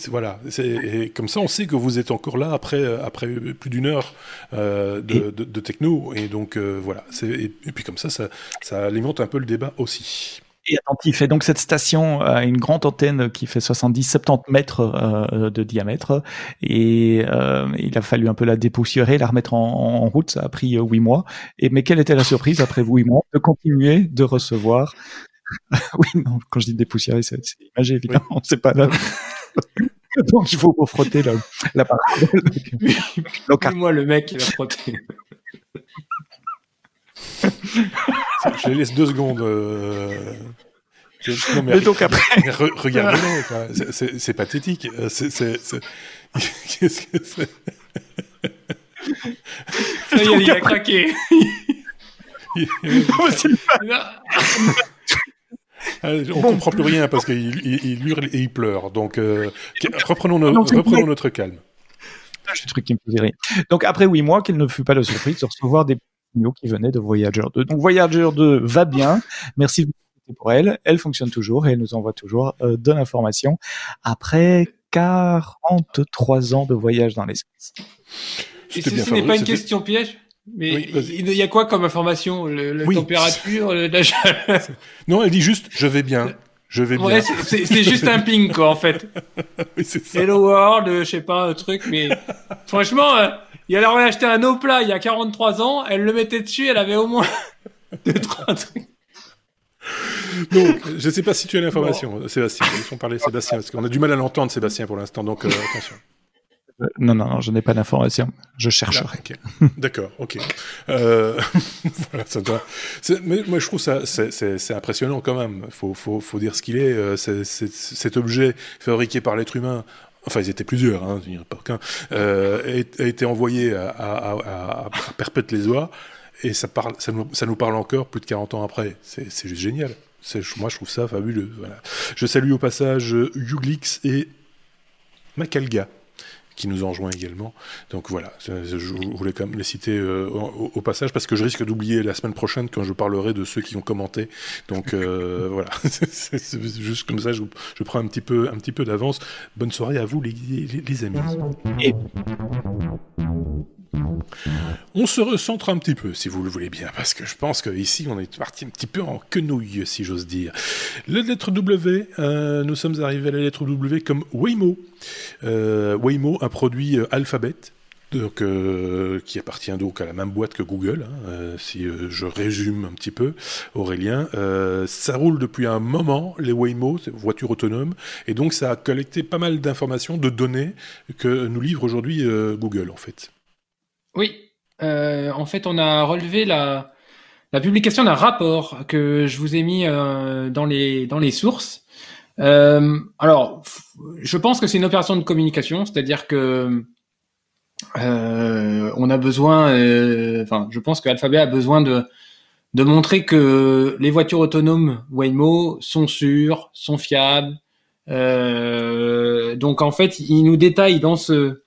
Voilà, c'est comme ça, on sait que vous êtes encore là après euh, après plus d'une heure euh, de, de, de, techno, et donc euh, voilà. Et, et puis comme ça, ça, ça alimente un peu le débat aussi attentif. Et donc cette station a une grande antenne qui fait 70-70 mètres euh, de diamètre. Et euh, il a fallu un peu la dépoussiérer, la remettre en, en route. Ça a pris euh, huit mois. Et mais quelle était la surprise après huit mois de continuer de recevoir <laughs> Oui, non. Quand je dis dépoussiérer, c'est imagé évidemment. Oui. C'est pas là. <laughs> donc il faut frotter la, la parole. <laughs> moi le mec qui l'a frotté. <laughs> je les laisse deux secondes. Euh... Non, mais, mais, donc après, <laughs> re, regardez-le, c'est pathétique. Euh, <laughs> qu'est-ce que c'est Ça y est, il a craqué. Ah, on bon. comprend plus rien parce qu'il il, il hurle et il pleure. Donc, euh, reprenons, no, reprenons notre calme. C'est le truc qui me faisait rire. Donc, après huit mois, quelle ne fut pas la surprise de recevoir des qui venait de Voyager 2. Donc Voyager 2 va bien. Merci pour elle. Elle fonctionne toujours et elle nous envoie toujours euh, de l'information après 43 ans de voyage dans l'espace. Et ce n'est pas une question piège mais oui, il y a quoi comme information Le, le oui. température, le, la <laughs> Non, elle dit juste je vais bien. Je vais ouais, bien. C'est juste un ping quoi en fait. <laughs> oui, ça. Hello world, je sais pas un truc, mais <laughs> franchement, euh, il aurait acheté un plat il y a 43 ans, elle le mettait dessus, elle avait au moins <laughs> deux trois trucs. Donc, je ne sais pas si tu as l'information, bon. Sébastien. Laissons parler Sébastien, parce qu'on a du mal à l'entendre, Sébastien, pour l'instant, donc euh, attention. Non, non, non, je n'ai pas d'information. Je chercherai. D'accord, ok. Euh, <laughs> voilà, ça doit... Mais moi, je trouve ça c'est impressionnant quand même. Faut, faut, faut dire ce qu'il est. Euh, c cet objet fabriqué par l'être humain enfin ils étaient plusieurs, hein, pas qu'un, euh, a, été envoyé à, Perpète-les-Oies, et ça, nous, parle encore plus de 40 ans après. C'est juste génial. Moi, je trouve ça fabuleux. Je salue au passage Uglix et Macalga, qui nous enjoint également. Donc voilà, je, voulais quand même les citer au, passage parce que je risque d'oublier la semaine prochaine quand je parlerai de ceux qui ont commenté. Donc <laughs> voilà, <laughs> c'est juste comme ça, je, je, prends un petit peu, un petit peu d'avance. Bonne soirée à vous les, amis. On se recentre un petit peu, si vous le voulez bien, parce que je pense qu'ici, on est parti un petit peu en quenouille, si j'ose dire. La lettre W, euh, nous sommes arrivés à la lettre W comme Waymo. Euh, Waymo, un produit euh, Alphabet, donc, qui appartient donc à la même boîte que Google, hein, si je résume un petit peu, Aurélien. ça roule depuis un moment, les Waymo, voitures autonomes, et donc ça a collecté pas mal d'informations, de données que nous livre aujourd'hui Google, en fait. Oui, euh, en fait, on a relevé la, publication d'un rapport que je vous ai mis euh, dans les dans les sources. Euh, alors, je pense que c'est une opération de communication, c'est-à-dire que on a besoin, enfin, je pense que Alphabet a besoin de de montrer que les voitures autonomes Waymo sont sûres, sont fiables. donc en fait, il nous détaille dans ce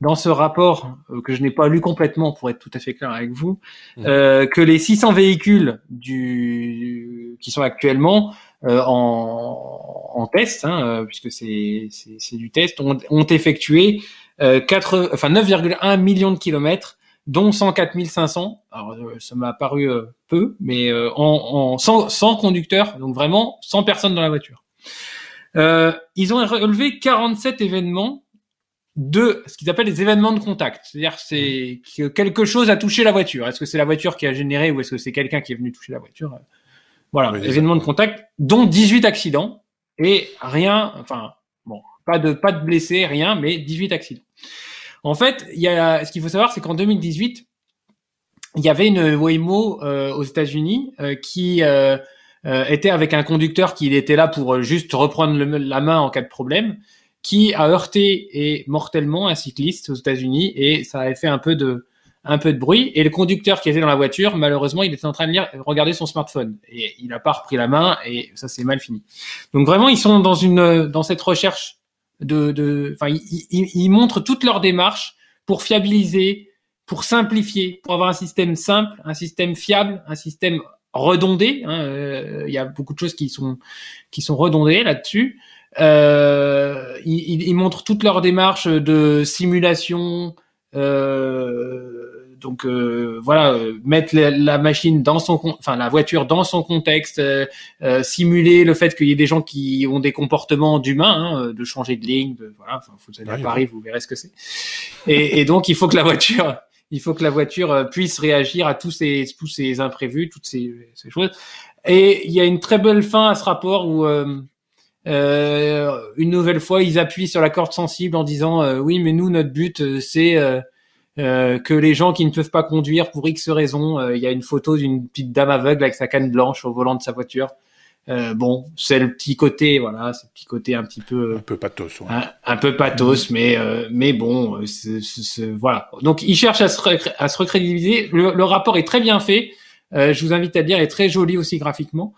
dans ce rapport euh, que je n'ai pas lu complètement pour être tout à fait clair avec vous, mmh. euh, que les 600 véhicules du, qui sont actuellement euh, en, en, test, hein, euh, puisque c'est du test, ont, ont effectué euh, 4, enfin 9,1 millions de kilomètres, dont 104 500. Alors euh, ça m'a paru peu, mais en, en sans, sans conducteur, donc vraiment sans personne dans la voiture. ils ont relevé 47 événements de ce qu'ils appellent les événements de contact. C'est-à-dire c'est que quelque chose a touché la voiture. Est-ce que c'est la voiture qui a généré ou est-ce que c'est quelqu'un qui est venu toucher la voiture? Voilà, événements de contact, dont 18 accidents et rien, enfin bon, pas de pas de blessés, rien, mais 18 accidents. En fait, il y a ce qu'il faut savoir, c'est qu'en 2018, il y avait une Waymo euh, aux États-Unis euh, qui euh, était avec un conducteur qui était là pour juste reprendre la main en cas de problème qui a heurté et mortellement un cycliste aux États-Unis et ça avait fait un peu de un peu de bruit et le conducteur qui était dans la voiture malheureusement il était en train de regarder son smartphone et il a pas repris la main et ça s'est mal fini. Donc vraiment ils sont dans une dans cette recherche de de enfin ils, ils, montrent toute leur démarche pour fiabiliser, pour simplifier, pour avoir un système simple, un système fiable, un système redondé. Hein, euh, il y a beaucoup de choses qui sont qui sont redondées là-dessus. Euh, ils, ils, montrent toute leur démarche de simulation. Euh, donc euh, voilà, mettre la, machine dans son, enfin la voiture dans son contexte, euh, euh, simuler le fait qu'il y ait des gens qui ont des comportements d'humains, hein, de changer de ligne, de voilà. Enfin, vous allez à Paris, vous verrez ce que c'est. Et, et, donc il faut que la voiture, il faut que la voiture puisse réagir à tous ces tous ces imprévus, toutes ces, ces choses. Et il y a une très belle fin à ce rapport où euh, une nouvelle fois, ils appuient sur la corde sensible en disant euh, oui, mais nous, notre but, euh, c'est que les gens qui ne peuvent pas conduire pour X raisons, il y a une photo d'une petite dame aveugle avec sa canne blanche au volant de sa voiture. bon, c'est le petit côté, voilà, c'est le petit côté un petit peu un peu pathos, un, peu pathos, mais mais bon, voilà. Donc ils cherchent à se, à se recrédibiliser. Le, le, rapport est très bien fait. je vous invite à le lire, il est très joli aussi graphiquement.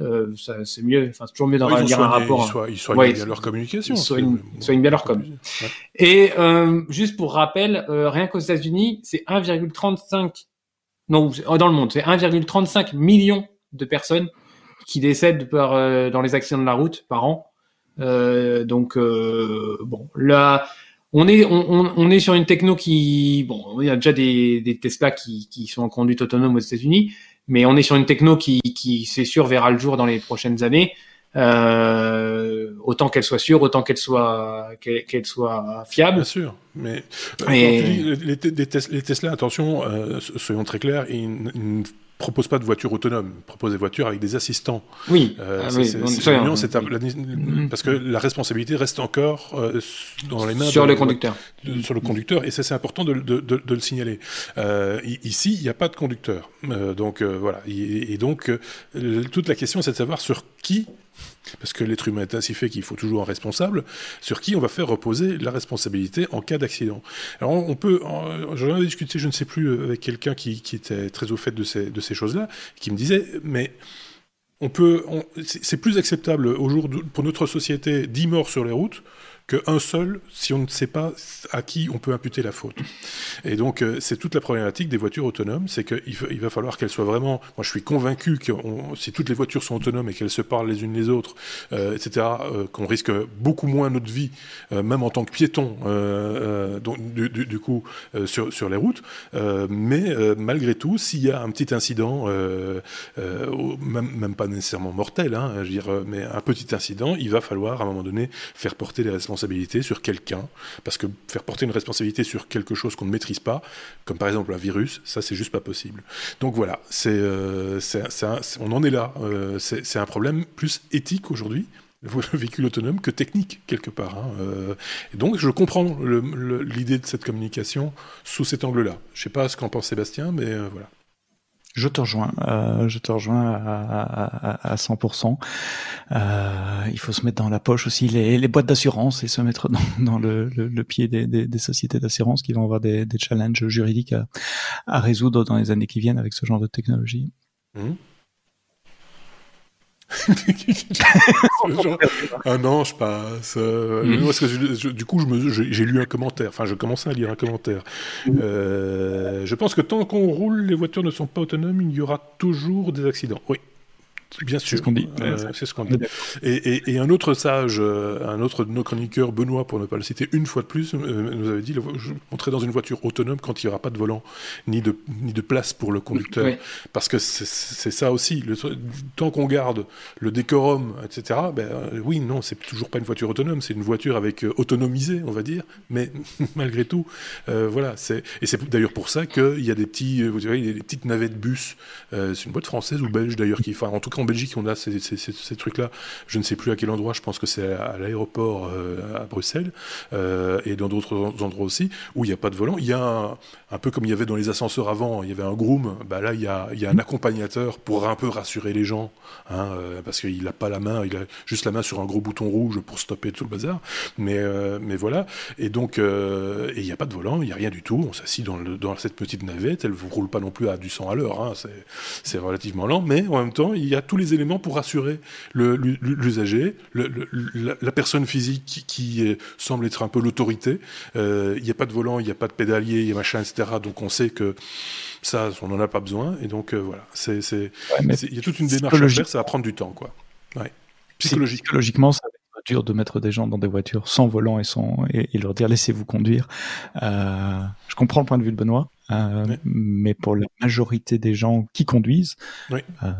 Euh, c'est mieux, enfin, c'est toujours mieux d'en lire un rapport. Ils soignent, bien leur communication. Ils soignent, bien leur com. Et euh, juste pour rappel, euh, rien qu'aux États-Unis, c'est 1,35 non dans le monde, c'est 1,35 million de personnes qui décèdent par, euh, dans les accidents de la route par an. Euh, donc bon, là, on est on, on, est sur une techno qui bon, il y a déjà des, des Tesla qui, qui sont en conduite autonome aux États-Unis, mais on est sur une techno qui, qui c'est sûr, verra le jour dans les prochaines années. Euh, autant qu'elle soit sûre, autant qu'elle soit qu'elle soit fiable. Bien sûr, mais euh, les, les, les, Tesla, attention, euh, soyons très clairs, ils, ils propose pas de voitures autonomes, propose des voitures avec des assistants. Oui, euh, parce que la responsabilité reste encore euh, dans les mains sur le conducteur. sur le conducteur, et ça c'est important de, le signaler. Euh, ici, il n'y a pas de conducteur, euh, donc euh, voilà. Et, et donc toute la question c'est de savoir sur qui parce que l'être humain est ainsi fait qu'il faut toujours un responsable, sur qui on va faire reposer la responsabilité en cas d'accident. Alors on peut, j'en ai discuté, je ne sais plus, avec quelqu'un qui, était très au fait de ces, de ces choses-là, qui me disait, mais on peut, c'est plus acceptable au jour pour notre société 10 morts sur les routes qu'un seul si on ne sait pas à qui on peut imputer la faute. Et donc, euh, c'est toute la problématique des voitures autonomes, c'est qu'il il va falloir qu'elles soient vraiment... Moi, je suis convaincu que si toutes les voitures sont autonomes et qu'elles se parlent les unes les autres, euh, etc., euh, qu'on risque beaucoup moins notre vie, même en tant que piéton, donc, du, coup, sur, les routes. mais malgré tout, s'il y a un petit incident, même, même, pas nécessairement mortel, hein, je veux dire, mais un petit incident, il va falloir à un moment donné faire porter les responsabilités sur quelqu'un, parce que faire porter une responsabilité sur quelque chose qu'on ne maîtrise pas, comme par exemple un virus, ça c'est juste pas possible. Donc voilà, c'est, euh, on en est là. Euh, c'est un problème plus éthique aujourd'hui, le <laughs> véhicule autonome, que technique quelque part. Hein. Euh, et donc je comprends l'idée de cette communication sous cet angle-là. Je sais pas ce qu'en pense Sébastien, mais voilà. Je te rejoins, euh, je te rejoins à, à, à 100%. Euh, il faut se mettre dans la poche aussi les, les boîtes d'assurance et se mettre dans, <laughs> dans le, le, le, pied des, des, des sociétés d'assurance qui vont avoir des, des challenges juridiques à, à, résoudre dans les années qui viennent avec ce genre de technologie. Mmh. <laughs> ah non, je passe. Euh, mm. parce que du coup, j'ai lu un commentaire. Enfin, je commençais à lire un commentaire. Mm. Euh, je pense que tant qu'on roule, les voitures ne sont pas autonomes, il y aura toujours des accidents. Oui, Bien sûr. C'est ce qu'on dit. Euh, c'est ce qu'on dit. Et, et, un autre sage, euh, un autre de nos chroniqueurs, Benoît, pour ne pas le citer une fois de plus, euh, nous avait dit montrer dans une voiture autonome quand il n'y aura pas de volant ni de, ni de place pour le conducteur. Parce que c'est ça aussi. Le, tant qu'on garde le décorum, etc., ben, oui, non, c'est toujours pas une voiture autonome, c'est une voiture avec autonomisée, on va dire. Mais <laughs> malgré tout, voilà. Et c'est d'ailleurs pour ça qu'il y a des petits, vous voyez, des petites navettes bus. c'est une boîte française ou belge d'ailleurs qui, enfin, en tout cas, en Belgique, on a ces, trucs-là. Je ne sais plus à quel endroit, je pense que c'est à, l'aéroport euh, à Bruxelles euh, et dans d'autres endroits aussi, où il n'y a pas de volant. Il y a un, peu comme il y avait dans les ascenseurs avant, il y avait un groom, bah là, il y a, un accompagnateur pour un peu rassurer les gens, hein, euh, parce qu'il n'a pas la main, il a juste la main sur un gros bouton rouge pour stopper tout le bazar. Mais, voilà. Et donc, il n'y a pas de volant, il n'y a rien du tout. On s'assit dans, dans, cette petite navette, elle ne roule pas non plus à du 100 à l'heure, hein, c'est relativement lent, mais en même temps, il y a tout les éléments pour rassurer l'usager, la, personne physique qui, semble être un peu l'autorité. Euh, il n'y a pas de volant, il n'y a pas de pédalier, il y a machin, etc. Donc on sait que ça, on n'en a pas besoin. Et donc euh, voilà, il y a toute une démarche à faire, ça va prendre du temps, quoi. Psychologiquement, ça va être dur de mettre des gens dans des voitures sans volant et, sans, et, leur dire laissez-vous conduire. Euh, je comprends le point de vue de Benoît. Euh, mais pour la majorité des gens qui conduisent, oui. euh,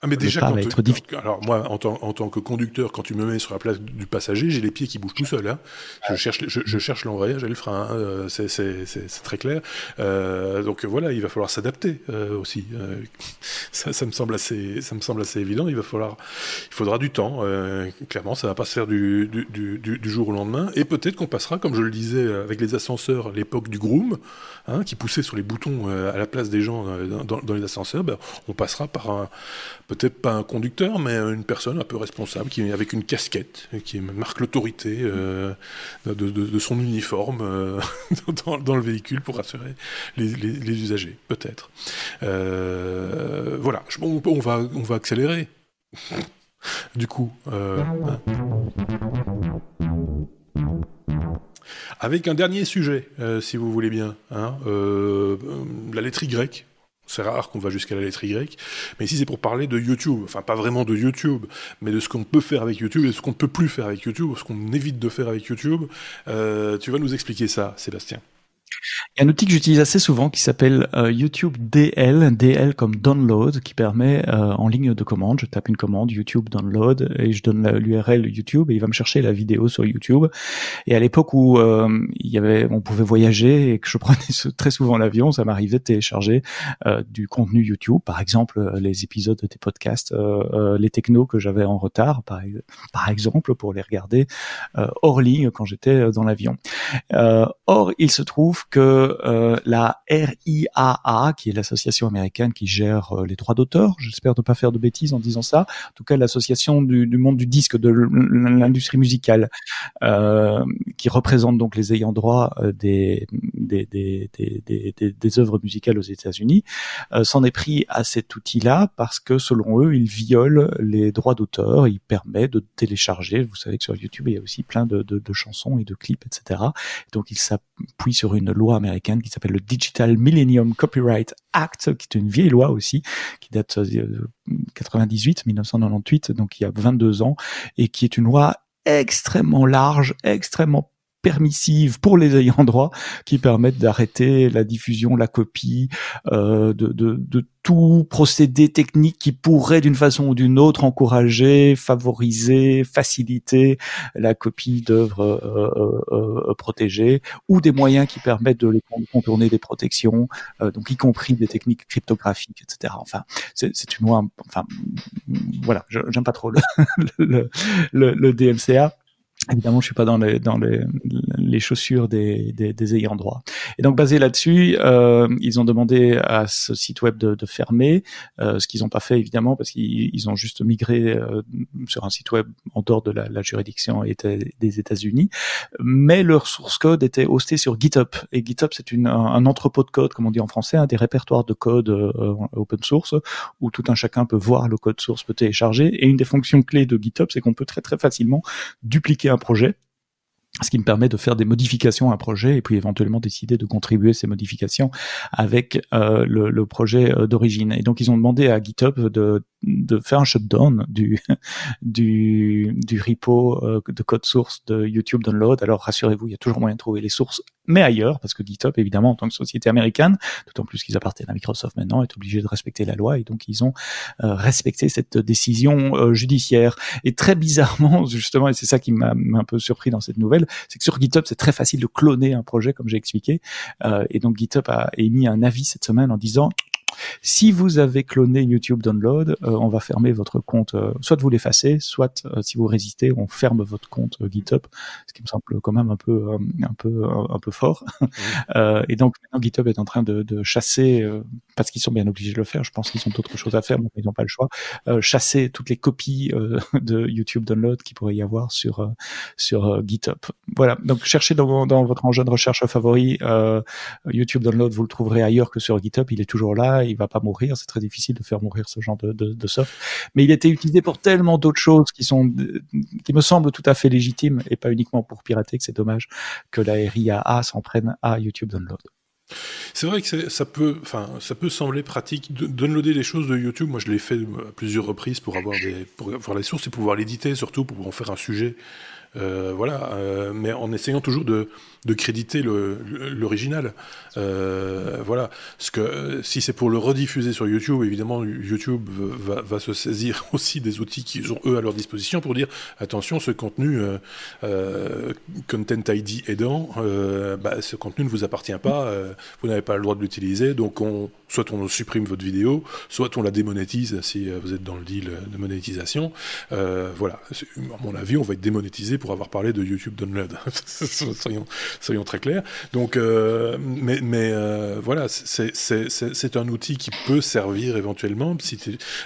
ah, mais déjà, va être difficile. Alors moi, en tant, en tant, que conducteur, quand tu me mets sur la place du passager, j'ai les pieds qui bougent tout seuls. Hein. Je cherche, je, je cherche l'embrayage et le frein. Hein. C'est très clair. Euh, donc voilà, il va falloir s'adapter euh, aussi. Euh, <laughs> ça, ça, me semble assez, ça me semble assez évident. Il va falloir, il faudra du temps. Euh, clairement, ça va pas se faire du, du, du, du jour au lendemain. Et peut-être qu'on passera, comme je le disais, avec les ascenseurs, l'époque du groom, hein, qui poussait sur les boutons euh, à la place des gens euh, dans, les ascenseurs, ben, on passera par un, peut-être pas un conducteur, mais une personne un peu responsable, qui avec une casquette, qui marque l'autorité euh, de, son uniforme <laughs> dans, le véhicule pour rassurer les, usagers, peut-être. voilà, on, va, on va accélérer. Du coup, hein. Avec un dernier sujet, euh, si vous voulez bien, hein, euh, la lettre Y. C'est rare qu'on va jusqu'à la lettre Y, mais ici c'est pour parler de YouTube, enfin pas vraiment de YouTube, mais de ce qu'on peut faire avec YouTube et de ce qu'on ne peut plus faire avec YouTube, ce qu'on évite de faire avec YouTube. Euh, tu vas nous expliquer ça, Sébastien. Il y a un outil que j'utilise assez souvent qui s'appelle euh, YouTube DL, DL comme download, qui permet euh, en ligne de commande, je tape une commande YouTube download et je donne l'URL YouTube et il va me chercher la vidéo sur YouTube. Et à l'époque où euh, il y avait, on pouvait voyager et que je <laughs> prenais très souvent l'avion, ça m'arrivait de télécharger du contenu YouTube, par exemple les épisodes des podcasts, les technos que j'avais en retard, par, par exemple pour les regarder hors ligne quand j'étais dans l'avion. or, il se trouve que que la RIAA, qui est l'association américaine qui gère les droits d'auteur, j'espère ne pas faire de bêtises en disant ça, en tout cas l'association du, du, monde du disque, de l'industrie musicale, qui représente donc les ayants droit des, des, des, des, des, des œuvres musicales aux États-Unis, s'en est pris à cet outil-là parce que selon eux, il viole les droits d'auteur, il permet de télécharger, vous savez que sur YouTube, il y a aussi plein de, de, de chansons et de clips, etc. Donc il s'appuie sur une loi américaine qui s'appelle le Digital Millennium Copyright Act, qui est une vieille loi aussi, qui date de 98, 1998, donc il y a 22 ans, et qui est une loi extrêmement large, extrêmement permissives pour les ayants droit qui permettent d'arrêter la diffusion, la copie, euh, de, de, de, tout procédé technique qui pourrait d'une façon ou d'une autre encourager, favoriser, faciliter la copie d'œuvres euh, euh, euh protégées ou des moyens qui permettent de contourner des protections, euh, donc y compris des techniques cryptographiques, etc. Enfin, c'est une loi. Enfin, voilà, j'aime pas trop le, <laughs> le, le, le DMCA Évidemment, je suis pas dans les dans les, les chaussures des, des, des, ayants droit. Et donc basé là-dessus, euh, ils ont demandé à ce site web de, de fermer, euh, ce qu'ils n'ont pas fait évidemment parce qu'ils ont juste migré euh, sur un site web en dehors de la, la juridiction des États-Unis. Mais leur source code était hosté sur GitHub et GitHub c'est une un, entrepôt de code comme on dit en français, un des répertoires de code euh, open source où tout un chacun peut voir le code source, peut télécharger. Et une des fonctions clés de GitHub, c'est qu'on peut très très facilement dupliquer un projet ce qui me permet de faire des modifications à un projet et puis éventuellement décider de contribuer ces modifications avec euh, le, projet euh, d'origine. Et donc ils ont demandé à GitHub de, de faire un shutdown du <laughs> du, du repo euh, de code source de YouTube Download. Alors rassurez-vous, il y a toujours moyen de trouver les sources, mais ailleurs, parce que GitHub, évidemment, en tant que société américaine, d'autant plus qu'ils appartiennent à Microsoft maintenant, est obligé de respecter la loi et donc ils ont euh, respecté cette décision judiciaire. Et très bizarrement, <laughs> justement, et c'est ça qui m'a un peu surpris dans cette nouvelle, c'est que sur GitHub, c'est très facile de cloner un projet, comme j'ai expliqué. Euh, et donc GitHub a émis un avis cette semaine en disant si vous avez cloné YouTube Download, euh, on va fermer votre compte. Euh, soit vous l'effacez, soit euh, si vous résistez, on ferme votre compte GitHub, ce qui me semble quand même un peu un peu un peu fort. <laughs> et donc maintenant GitHub est en train de, de chasser, parce qu'ils sont bien obligés de le faire. Je pense qu'ils ont d'autres choses à faire, mais ils n'ont pas le choix. chasser toutes les copies <laughs> de YouTube Download qui pourrait y avoir sur sur GitHub. Voilà. Donc cherchez dans, dans votre engin de recherche favori YouTube Download, vous le trouverez ailleurs que sur GitHub. Il est toujours là il va pas mourir. C'est très difficile de faire mourir ce genre de, de, soft. Mais il a été utilisé pour tellement d'autres choses qui sont, qui me semblent tout à fait légitimes et pas uniquement pour pirater que c'est dommage que la RIAA s'en prenne à YouTube Download. C'est vrai que ça peut, enfin, ça peut sembler pratique de downloader des choses de YouTube. Moi, je l'ai fait à plusieurs reprises pour avoir des, pour avoir les sources et pouvoir l'éditer, surtout pour en faire un sujet. Euh, voilà, euh, mais en essayant toujours de, créditer l'original. Euh, voilà. Parce que si c'est pour le rediffuser sur YouTube, évidemment, YouTube va, se saisir <laughs> aussi des outils qu'ils ont eux à leur disposition pour dire attention, ce contenu, Content ID aidant, bah, ce contenu ne vous appartient pas, vous n'avez pas le droit de l'utiliser, donc on, soit on supprime votre vidéo, soit on la démonétise si vous êtes dans le deal de monétisation. voilà. À mon avis, on va être démonétisé pour avoir parlé de YouTube Download. <laughs> soyons, soyons très clairs. Donc, euh, mais, mais euh, voilà, c'est un outil qui peut servir éventuellement. Si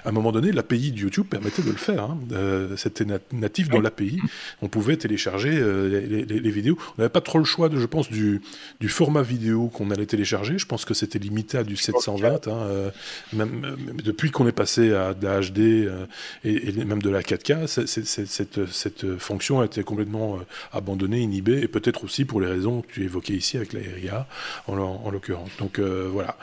à un moment donné, l'API de YouTube permettait de le faire. Hein. Euh, C'était natif dans l'API. On pouvait télécharger les, les, les, vidéos. On n'avait pas trop le choix, de, je pense, du, du format vidéo qu'on allait télécharger. Je pense que c'était limité à du 720. Hein, même, depuis qu'on est passé à de la HD et, et, même de la 4K, cette, cette fonction a été complètement abandonnée, inhibée, et peut-être aussi pour les raisons que tu évoquais ici avec la RIA, en, en l'occurrence. Donc euh, voilà,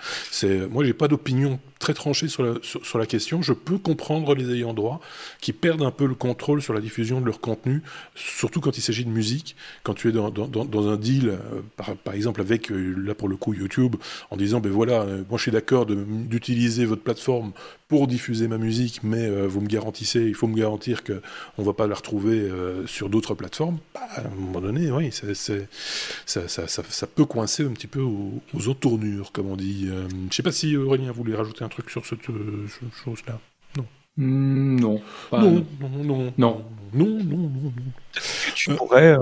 moi j'ai pas d'opinion très tranchée sur la, question. Je peux comprendre les ayants droit qui perdent un peu le contrôle sur la diffusion de leur contenu, surtout quand il s'agit de musique. Quand tu es dans, un deal, euh, par, exemple avec euh, là pour le coup YouTube, en disant ben voilà, moi je suis d'accord d'utiliser votre plateforme pour diffuser ma musique, mais vous me garantissez, il faut me garantir que on va pas la retrouver sur d'autres plateformes. Bah, à un moment donné, oui, ça, peut coincer un petit peu aux, aux autres tournures, comme on dit. Euh, je ne sais pas si Aurélien voulait rajouter un truc sur cette euh, chose-là. Non. Hmm, non, non, non, non, non, non, non, Tu pourrais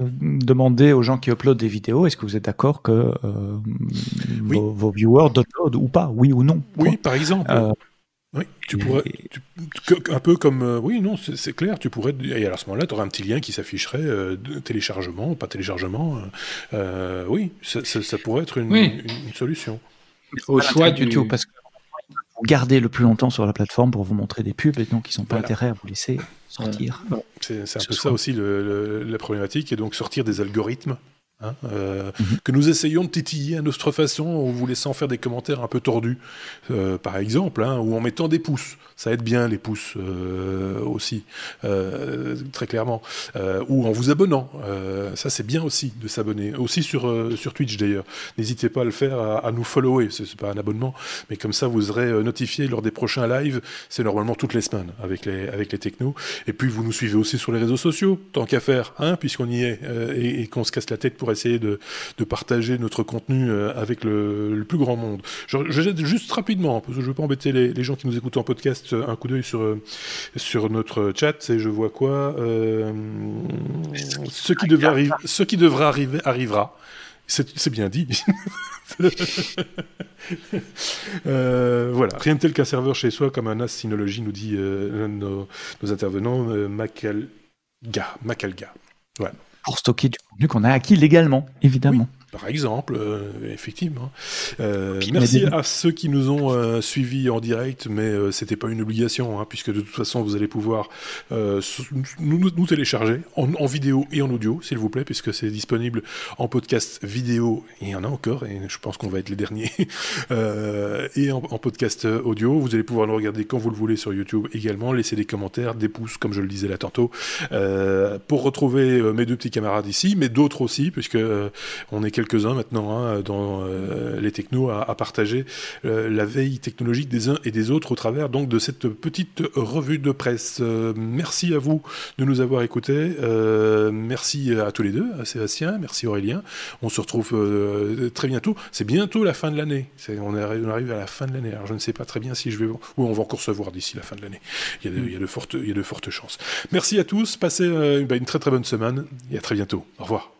demander aux gens qui uploadent des vidéos, est-ce que vous êtes d'accord que vos, viewers uploadent ou pas, oui ou non Oui, par exemple. Oui, tu pourrais, un peu comme, euh, oui, non, c'est clair, tu pourrais, et à ce moment-là, tu aurais un petit lien qui s'afficherait, euh, téléchargement, pas téléchargement, euh, oui, ça, pourrait être une, solution. Au choix du YouTube, parce que vous gardez le plus longtemps sur la plateforme pour vous montrer des pubs, et donc ils n'ont pas intérêt à vous laisser sortir. C'est un peu ça aussi la problématique, et donc sortir des algorithmes Hein, euh, mhm. que nous essayons de titiller à notre façon en vous laissant faire des commentaires un peu tordus, euh, par exemple, hein, ou en mettant des pouces. Ça aide bien les pouces euh, aussi, très clairement. ou en vous abonnant. ça, c'est bien aussi de s'abonner. Aussi sur, sur Twitch d'ailleurs. N'hésitez pas à le faire, à, nous follower. C'est pas un abonnement, mais comme ça, vous serez notifié lors des prochains lives. C'est normalement toutes les semaines avec les, avec les technos. Et puis, vous nous suivez aussi sur les réseaux sociaux, tant qu'à faire, hein, puisqu'on y est, et, et qu'on se casse la tête pour essayer de, partager notre contenu euh, avec le, plus grand monde. Je, jette juste rapidement, parce que je ne veux pas embêter les, gens qui nous écoutent en podcast, un coup d'œil sur, sur notre chat, et je vois quoi euh, ce, qui devrait arriver, ce qui devrait arriver arrivera. C'est bien dit. <laughs> euh, voilà, rien de tel qu'un serveur chez soi comme un as Synology, nous dit euh, nos, nos, intervenants, Macalga. Macalga. Voilà pour stocker du contenu qu'on a acquis légalement, évidemment. Par exemple, euh, effectivement. Euh, merci à ceux qui nous ont euh, suivis en direct, mais c'était pas une obligation, hein, puisque de toute façon vous allez pouvoir nous, nous, télécharger en, en, vidéo et en audio, s'il vous plaît, puisque c'est disponible en podcast vidéo. Il y en a encore, et je pense qu'on va être les derniers. <laughs> et en, en, podcast audio, vous allez pouvoir nous regarder quand vous le voulez sur YouTube également. Laisser des commentaires, des pouces, comme je le disais là tantôt, pour retrouver mes deux petits camarades ici, mais d'autres aussi, puisque on est quelques-uns maintenant hein, dans euh, les technos à, partager euh, la veille technologique des uns et des autres au travers donc de cette petite revue de presse. Euh, merci à vous de nous avoir écoutés. merci à tous les deux, à Sébastien, merci Aurélien. On se retrouve très bientôt. C'est bientôt la fin de l'année. On, arrive à la fin de l'année. Alors je ne sais pas très bien si je vais. Ou on va encore se voir d'ici la fin de l'année. Il, y a de fortes, chances. Merci à tous. Passez une très très bonne semaine et à très bientôt. Au revoir.